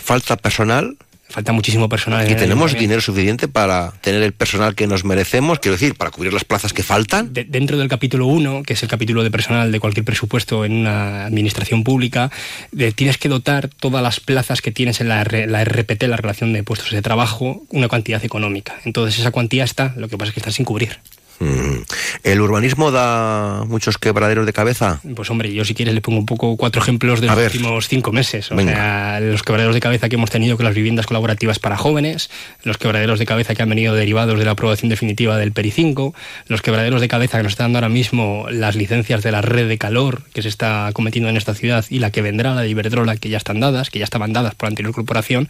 Falta personal. Falta muchísimo personal. Y tenemos dinero suficiente para tener el personal que nos merecemos, quiero decir, para cubrir las plazas que faltan. De- dentro del capítulo 1, que es el capítulo de personal de cualquier presupuesto en una administración pública, de- tienes que dotar todas las plazas que tienes en la, la RPT, la relación de puestos de trabajo, una cantidad económica. Entonces esa cuantía está, lo que pasa es que está sin cubrir. Mm. ¿El urbanismo da muchos quebraderos de cabeza? Pues hombre, yo si quieres le pongo un poco cuatro ejemplos de los últimos cinco meses. O sea, los quebraderos de cabeza que hemos tenido con las viviendas colaborativas para jóvenes, los quebraderos de cabeza que han venido derivados de la aprobación definitiva del PERI 5, los quebraderos de cabeza que nos están dando ahora mismo las licencias de la red de calor que se está cometiendo en esta ciudad y la que vendrá, la de Iberdrola, que ya están dadas, que ya estaban dadas por la anterior corporación,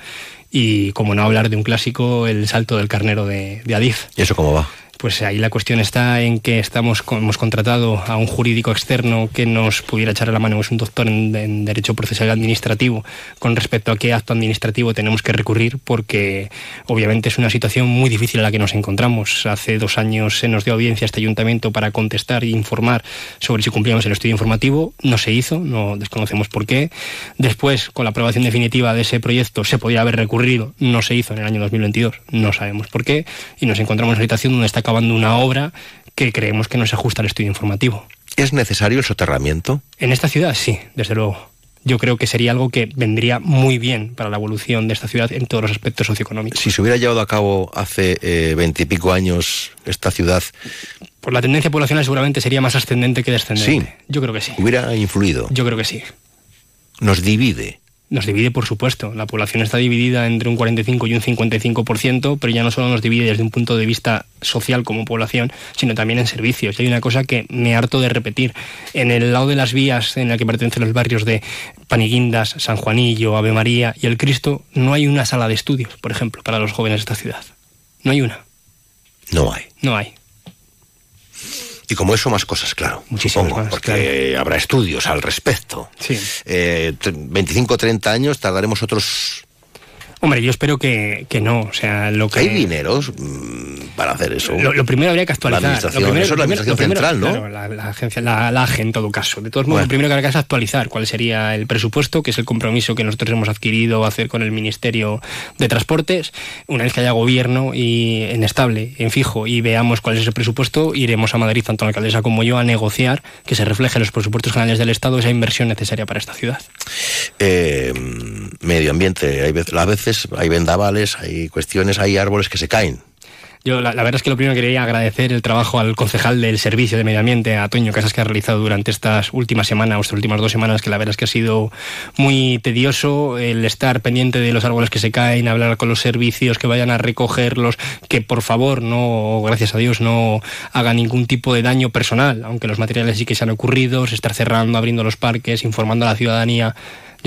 y como no hablar de un clásico, el salto del carnero de, de Adif. ¿Y eso cómo va? Pues ahí la cuestión está en que estamos hemos contratado a un jurídico externo que nos pudiera echar la mano, es un doctor en, Derecho Procesal Administrativo, con respecto a qué acto administrativo tenemos que recurrir, porque obviamente es una situación muy difícil a la que nos encontramos. Hace dos años se nos dio audiencia a este ayuntamiento para contestar e informar sobre si cumplíamos el estudio informativo. No se hizo, no desconocemos por qué. Después, con la aprobación definitiva de ese proyecto, se podía haber recurrido, no se hizo en el año 2022, no sabemos por qué, y nos encontramos en una situación donde está acabando una obra que creemos que no se ajusta al estudio informativo. ¿Es necesario el soterramiento? En esta ciudad sí, desde luego. Yo creo que sería algo que vendría muy bien para la evolución de esta ciudad en todos los aspectos socioeconómicos. Si se hubiera llevado a cabo hace eh, veintipico años esta ciudad... Por la tendencia poblacional seguramente sería más ascendente que descendente. Sí. Yo creo que sí. Hubiera influido. Yo creo que sí. Nos divide. Nos divide, por supuesto. La población está dividida entre un 45 y un 55%, pero ya no solo nos divide desde un punto de vista social como población, sino también en servicios. Y hay una cosa que me harto de repetir. En el lado de las vías en la que pertenecen los barrios de Paniguindas, San Juanillo, Ave María y el Cristo, no hay una sala de estudios, por ejemplo, para los jóvenes de esta ciudad. No hay una. No hay. No hay. Y como eso, más cosas, claro. Muchísimas más, porque habrá estudios al respecto. Sí. Eh, 25 o 30 años tardaremos otros Hombre, yo espero que, que, no. O sea, lo que... ¿Hay dineros mm, para hacer eso? Lo, primero habría que actualizar. La administración, lo primero, eso es la administración central, ¿no? Claro, la, la, agencia, la, la AGE en todo caso. De todos modos, lo primero que habría que es actualizar cuál sería el presupuesto, que es el compromiso que nosotros hemos adquirido hacer con el Ministerio de Transportes. Una vez que haya gobierno y en estable, en fijo, y veamos cuál es ese presupuesto, iremos a Madrid, tanto la alcaldesa como yo, a negociar que se refleje en los presupuestos generales del Estado esa inversión necesaria para esta ciudad. Eh, medio ambiente, hay veces, a veces hay vendavales, hay cuestiones, hay árboles que se caen. Yo la, verdad es que lo primero que quería agradecer el trabajo al concejal del Servicio de Medio Ambiente, a Toño Casas, que ha realizado durante estas últimas semanas, estas últimas dos semanas, que la verdad es que ha sido muy tedioso el estar pendiente de los árboles que se caen, hablar con los servicios que vayan a recogerlos, que por favor no, gracias a Dios, no haga ningún tipo de daño personal, aunque los materiales sí que se han ocurrido, estar cerrando, abriendo los parques, informando a la ciudadanía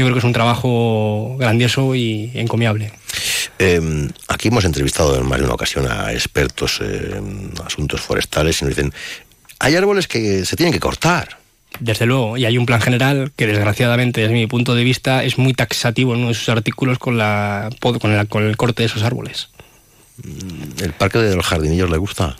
yo creo que es un trabajo grandioso y encomiable. Eh, aquí hemos entrevistado en más de una ocasión a expertos en asuntos forestales y nos dicen, hay árboles que se tienen que cortar. Desde luego, y hay un plan general que desgraciadamente, desde mi punto de vista, es muy taxativo en uno de sus artículos con, la, con, la, con el corte de esos árboles. ¿El parque de los jardinillos le gusta?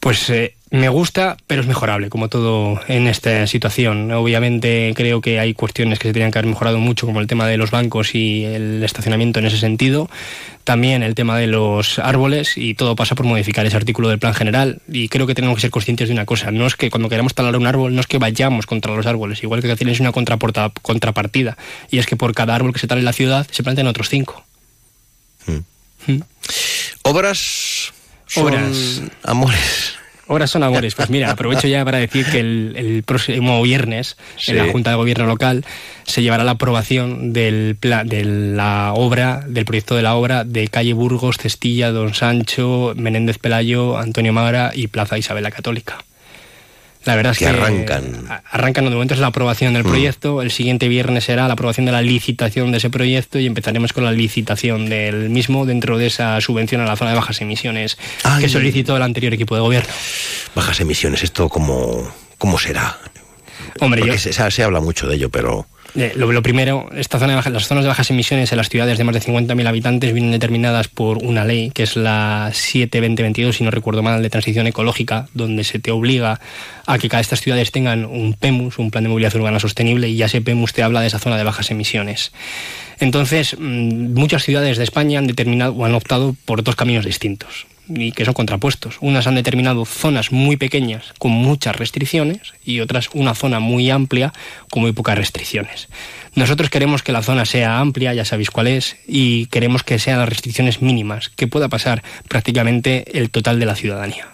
Pues eh, me gusta, pero es mejorable, como todo en esta situación. Obviamente creo que hay cuestiones que se tenían que haber mejorado mucho, como el tema de los bancos y el estacionamiento en ese sentido. También el tema de los árboles y todo pasa por modificar ese artículo del plan general. Y creo que tenemos que ser conscientes de una cosa. No es que cuando queramos talar un árbol, no es que vayamos contra los árboles. Igual que tienes una contrapartida. Y es que por cada árbol que se tala en la ciudad se plantean otros cinco. Hmm. Hmm. Obras Obras. amores. Obras son amores. Pues mira, aprovecho ya para decir que el, próximo viernes sí. en la Junta de Gobierno local se llevará la aprobación del de la obra, del proyecto de la obra de calle Burgos, Cestilla, Don Sancho, Menéndez Pelayo, Antonio Mara y Plaza Isabel la Católica. La verdad es que, que arrancan. Arrancan, de momento es la aprobación del mm. proyecto, el siguiente viernes será la aprobación de la licitación de ese proyecto y empezaremos con la licitación del mismo dentro de esa subvención a la zona de bajas emisiones Ay. que solicitó el anterior equipo de gobierno. Bajas emisiones, ¿esto cómo, cómo será? Hombre, Porque yo... se, se habla mucho de ello, pero... Eh, lo, lo, primero, esta zona las zonas de bajas emisiones en las ciudades de más de 50.000 habitantes vienen determinadas por una ley, que es la 7-2022, si no recuerdo mal, de transición ecológica, donde se te obliga a que cada estas ciudades tengan un PEMUS, un plan de movilidad urbana sostenible, y ya ese PEMUS te habla de esa zona de bajas emisiones. Entonces, mmm, muchas ciudades de España han determinado o han optado por dos caminos distintos y que son contrapuestos. Unas han determinado zonas muy pequeñas con muchas restricciones y otras una zona muy amplia con muy pocas restricciones. Nosotros queremos que la zona sea amplia, ya sabéis cuál es, y queremos que sean las restricciones mínimas, que pueda pasar prácticamente el total de la ciudadanía.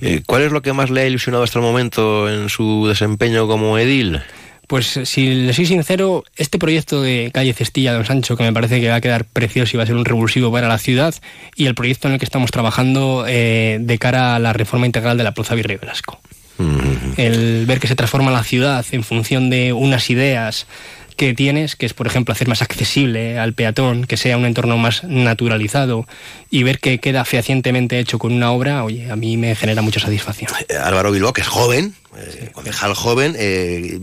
Eh, ¿Cuál es lo que más le ha ilusionado hasta el momento en su desempeño como edil? Pues si le soy sincero, este proyecto de calle Cestilla Don Sancho, que me parece que va a quedar precioso y va a ser un revulsivo para la ciudad, y el proyecto en el que estamos trabajando eh, de cara a la reforma integral de la Plaza Virrey Velasco. El ver que se transforma la ciudad en función de unas ideas que tienes, que es por ejemplo hacer más accesible al peatón, que sea un entorno más naturalizado y ver que queda fehacientemente hecho con una obra, oye, a mí me genera mucha satisfacción. Eh, Álvaro Bilbao, que es joven, eh, concejal joven, eh,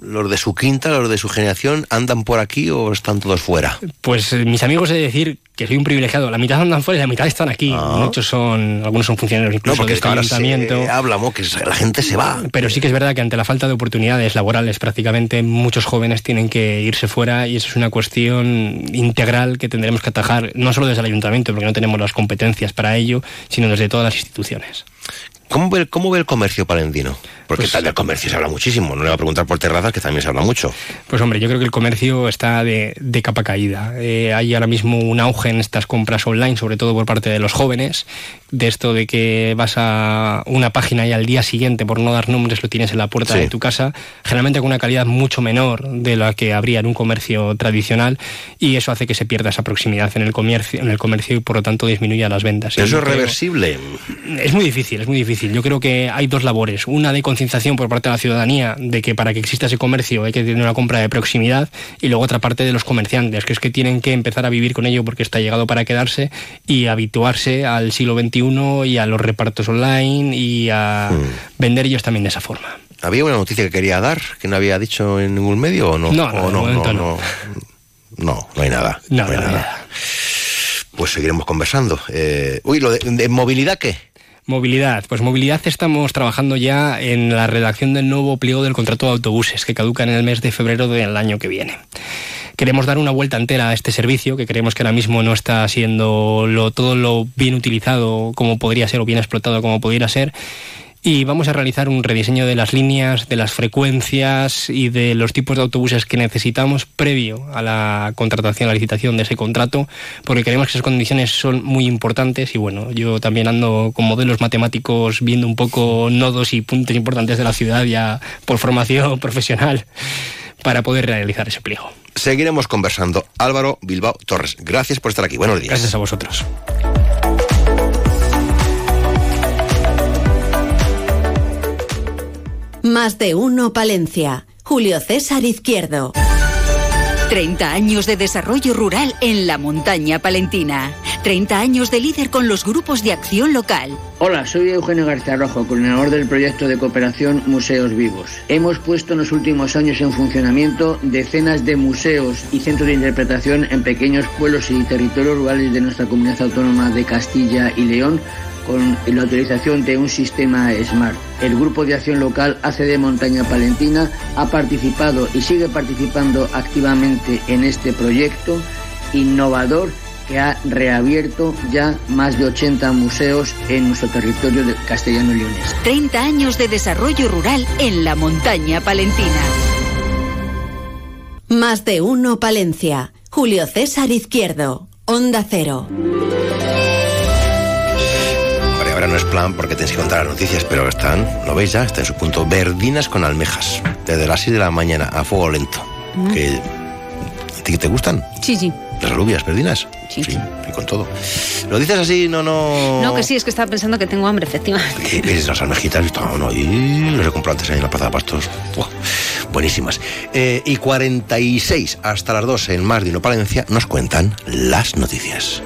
los de su quinta, los de su generación, ¿andan por aquí o están todos fuera? Pues eh, mis amigos he de decir que soy un privilegiado. La mitad andan fuera y la mitad están aquí. Muchos son, algunos son funcionarios incluso Ah. No, porque de este ayuntamiento. hablamos que la gente se va. Pero sí que es verdad que ante la falta de oportunidades laborales prácticamente muchos jóvenes tienen que irse fuera y eso es una cuestión integral que tendremos que atajar no solo desde el ayuntamiento porque no tenemos las competencias para ello, sino desde todas las instituciones. ¿Cómo ve, cómo ve el comercio palentino? Porque tal del comercio se habla muchísimo. No le voy a preguntar por terrazas, que también se habla mucho. Pues hombre, yo creo que el comercio está de, de capa caída. Eh, hay ahora mismo un auge en estas compras online, sobre todo por parte de los jóvenes, de esto de que vas a una página y al día siguiente, por no dar nombres, lo tienes en la puerta Sí. de tu casa, generalmente con una calidad mucho menor de la que habría en un comercio tradicional y eso hace que se pierda esa proximidad en el comercio, en el comercio y por lo tanto disminuya las ventas. Eso es reversible. es muy difícil, es muy difícil. Yo creo que hay dos labores. Una de concienciación por parte de la ciudadanía de que para que exista ese comercio hay que tener una compra de proximidad y luego otra parte de los comerciantes, que es que tienen que empezar a vivir con ello porque está llegado para quedarse y habituarse al siglo XXI y a los repartos online y a vender ellos también de esa forma. ¿Había una noticia que quería dar que no había dicho en ningún medio o no? No, ¿O no, de momento no. No, no hay nada. No, hay no, nada. nada. Pues seguiremos conversando. Eh, uy, lo de, de movilidad, ¿qué? Movilidad. Pues movilidad estamos trabajando ya en la redacción del nuevo pliego del contrato de autobuses que caduca en el mes de febrero del año que viene. Queremos dar una vuelta entera a este servicio que creemos que ahora mismo no está siendo todo lo bien utilizado como podría ser o bien explotado como pudiera ser. Y vamos a realizar un rediseño de las líneas, de las frecuencias y de los tipos de autobuses que necesitamos previo a la contratación, a la licitación de ese contrato, porque creemos que esas condiciones son muy importantes y bueno, yo también ando con modelos matemáticos viendo un poco nodos y puntos importantes de la ciudad ya por formación profesional para poder realizar ese pliego. Seguiremos conversando. Álvaro Bilbao Torres, gracias por estar aquí. Buenos días. Gracias a vosotros. Más de uno Palencia. Julio César Izquierdo. 30 años de desarrollo rural en la montaña palentina. 30 años de líder con los grupos de acción local. Hola, soy Eugenio García Rojo, coordinador del proyecto de cooperación Museos Vivos. Hemos puesto en los últimos años en funcionamiento decenas de museos y centros de interpretación en pequeños pueblos y territorios rurales de nuestra comunidad autónoma de Castilla y León con la utilización de un sistema SMART. El Grupo de Acción Local ACD Montaña Palentina ha participado y sigue participando activamente en este proyecto innovador que ha reabierto ya más de 80 museos en nuestro territorio de castellano y leonés. 30 años de desarrollo rural en la montaña palentina. Más de uno Palencia. Julio César Izquierdo. Onda Cero. Plan porque tenéis que contar las noticias, pero están, ¿lo veis ya? Está en su punto. Verdinas con almejas. Desde las 6 de la mañana a fuego lento. Que, ¿A ti te gustan? Sí, sí. ¿Las alubias, verdinas? Sí, y con todo. ¿Lo dices así? No, no... No, que sí, es que estaba pensando que tengo hambre, efectivamente. Y las almejitas todo, ¿no? Y los he comprado antes ahí en la Plaza de Pastos. Buah, buenísimas. Eh, y 46 hasta las 2 en Más de Uno Palencia nos cuentan las noticias.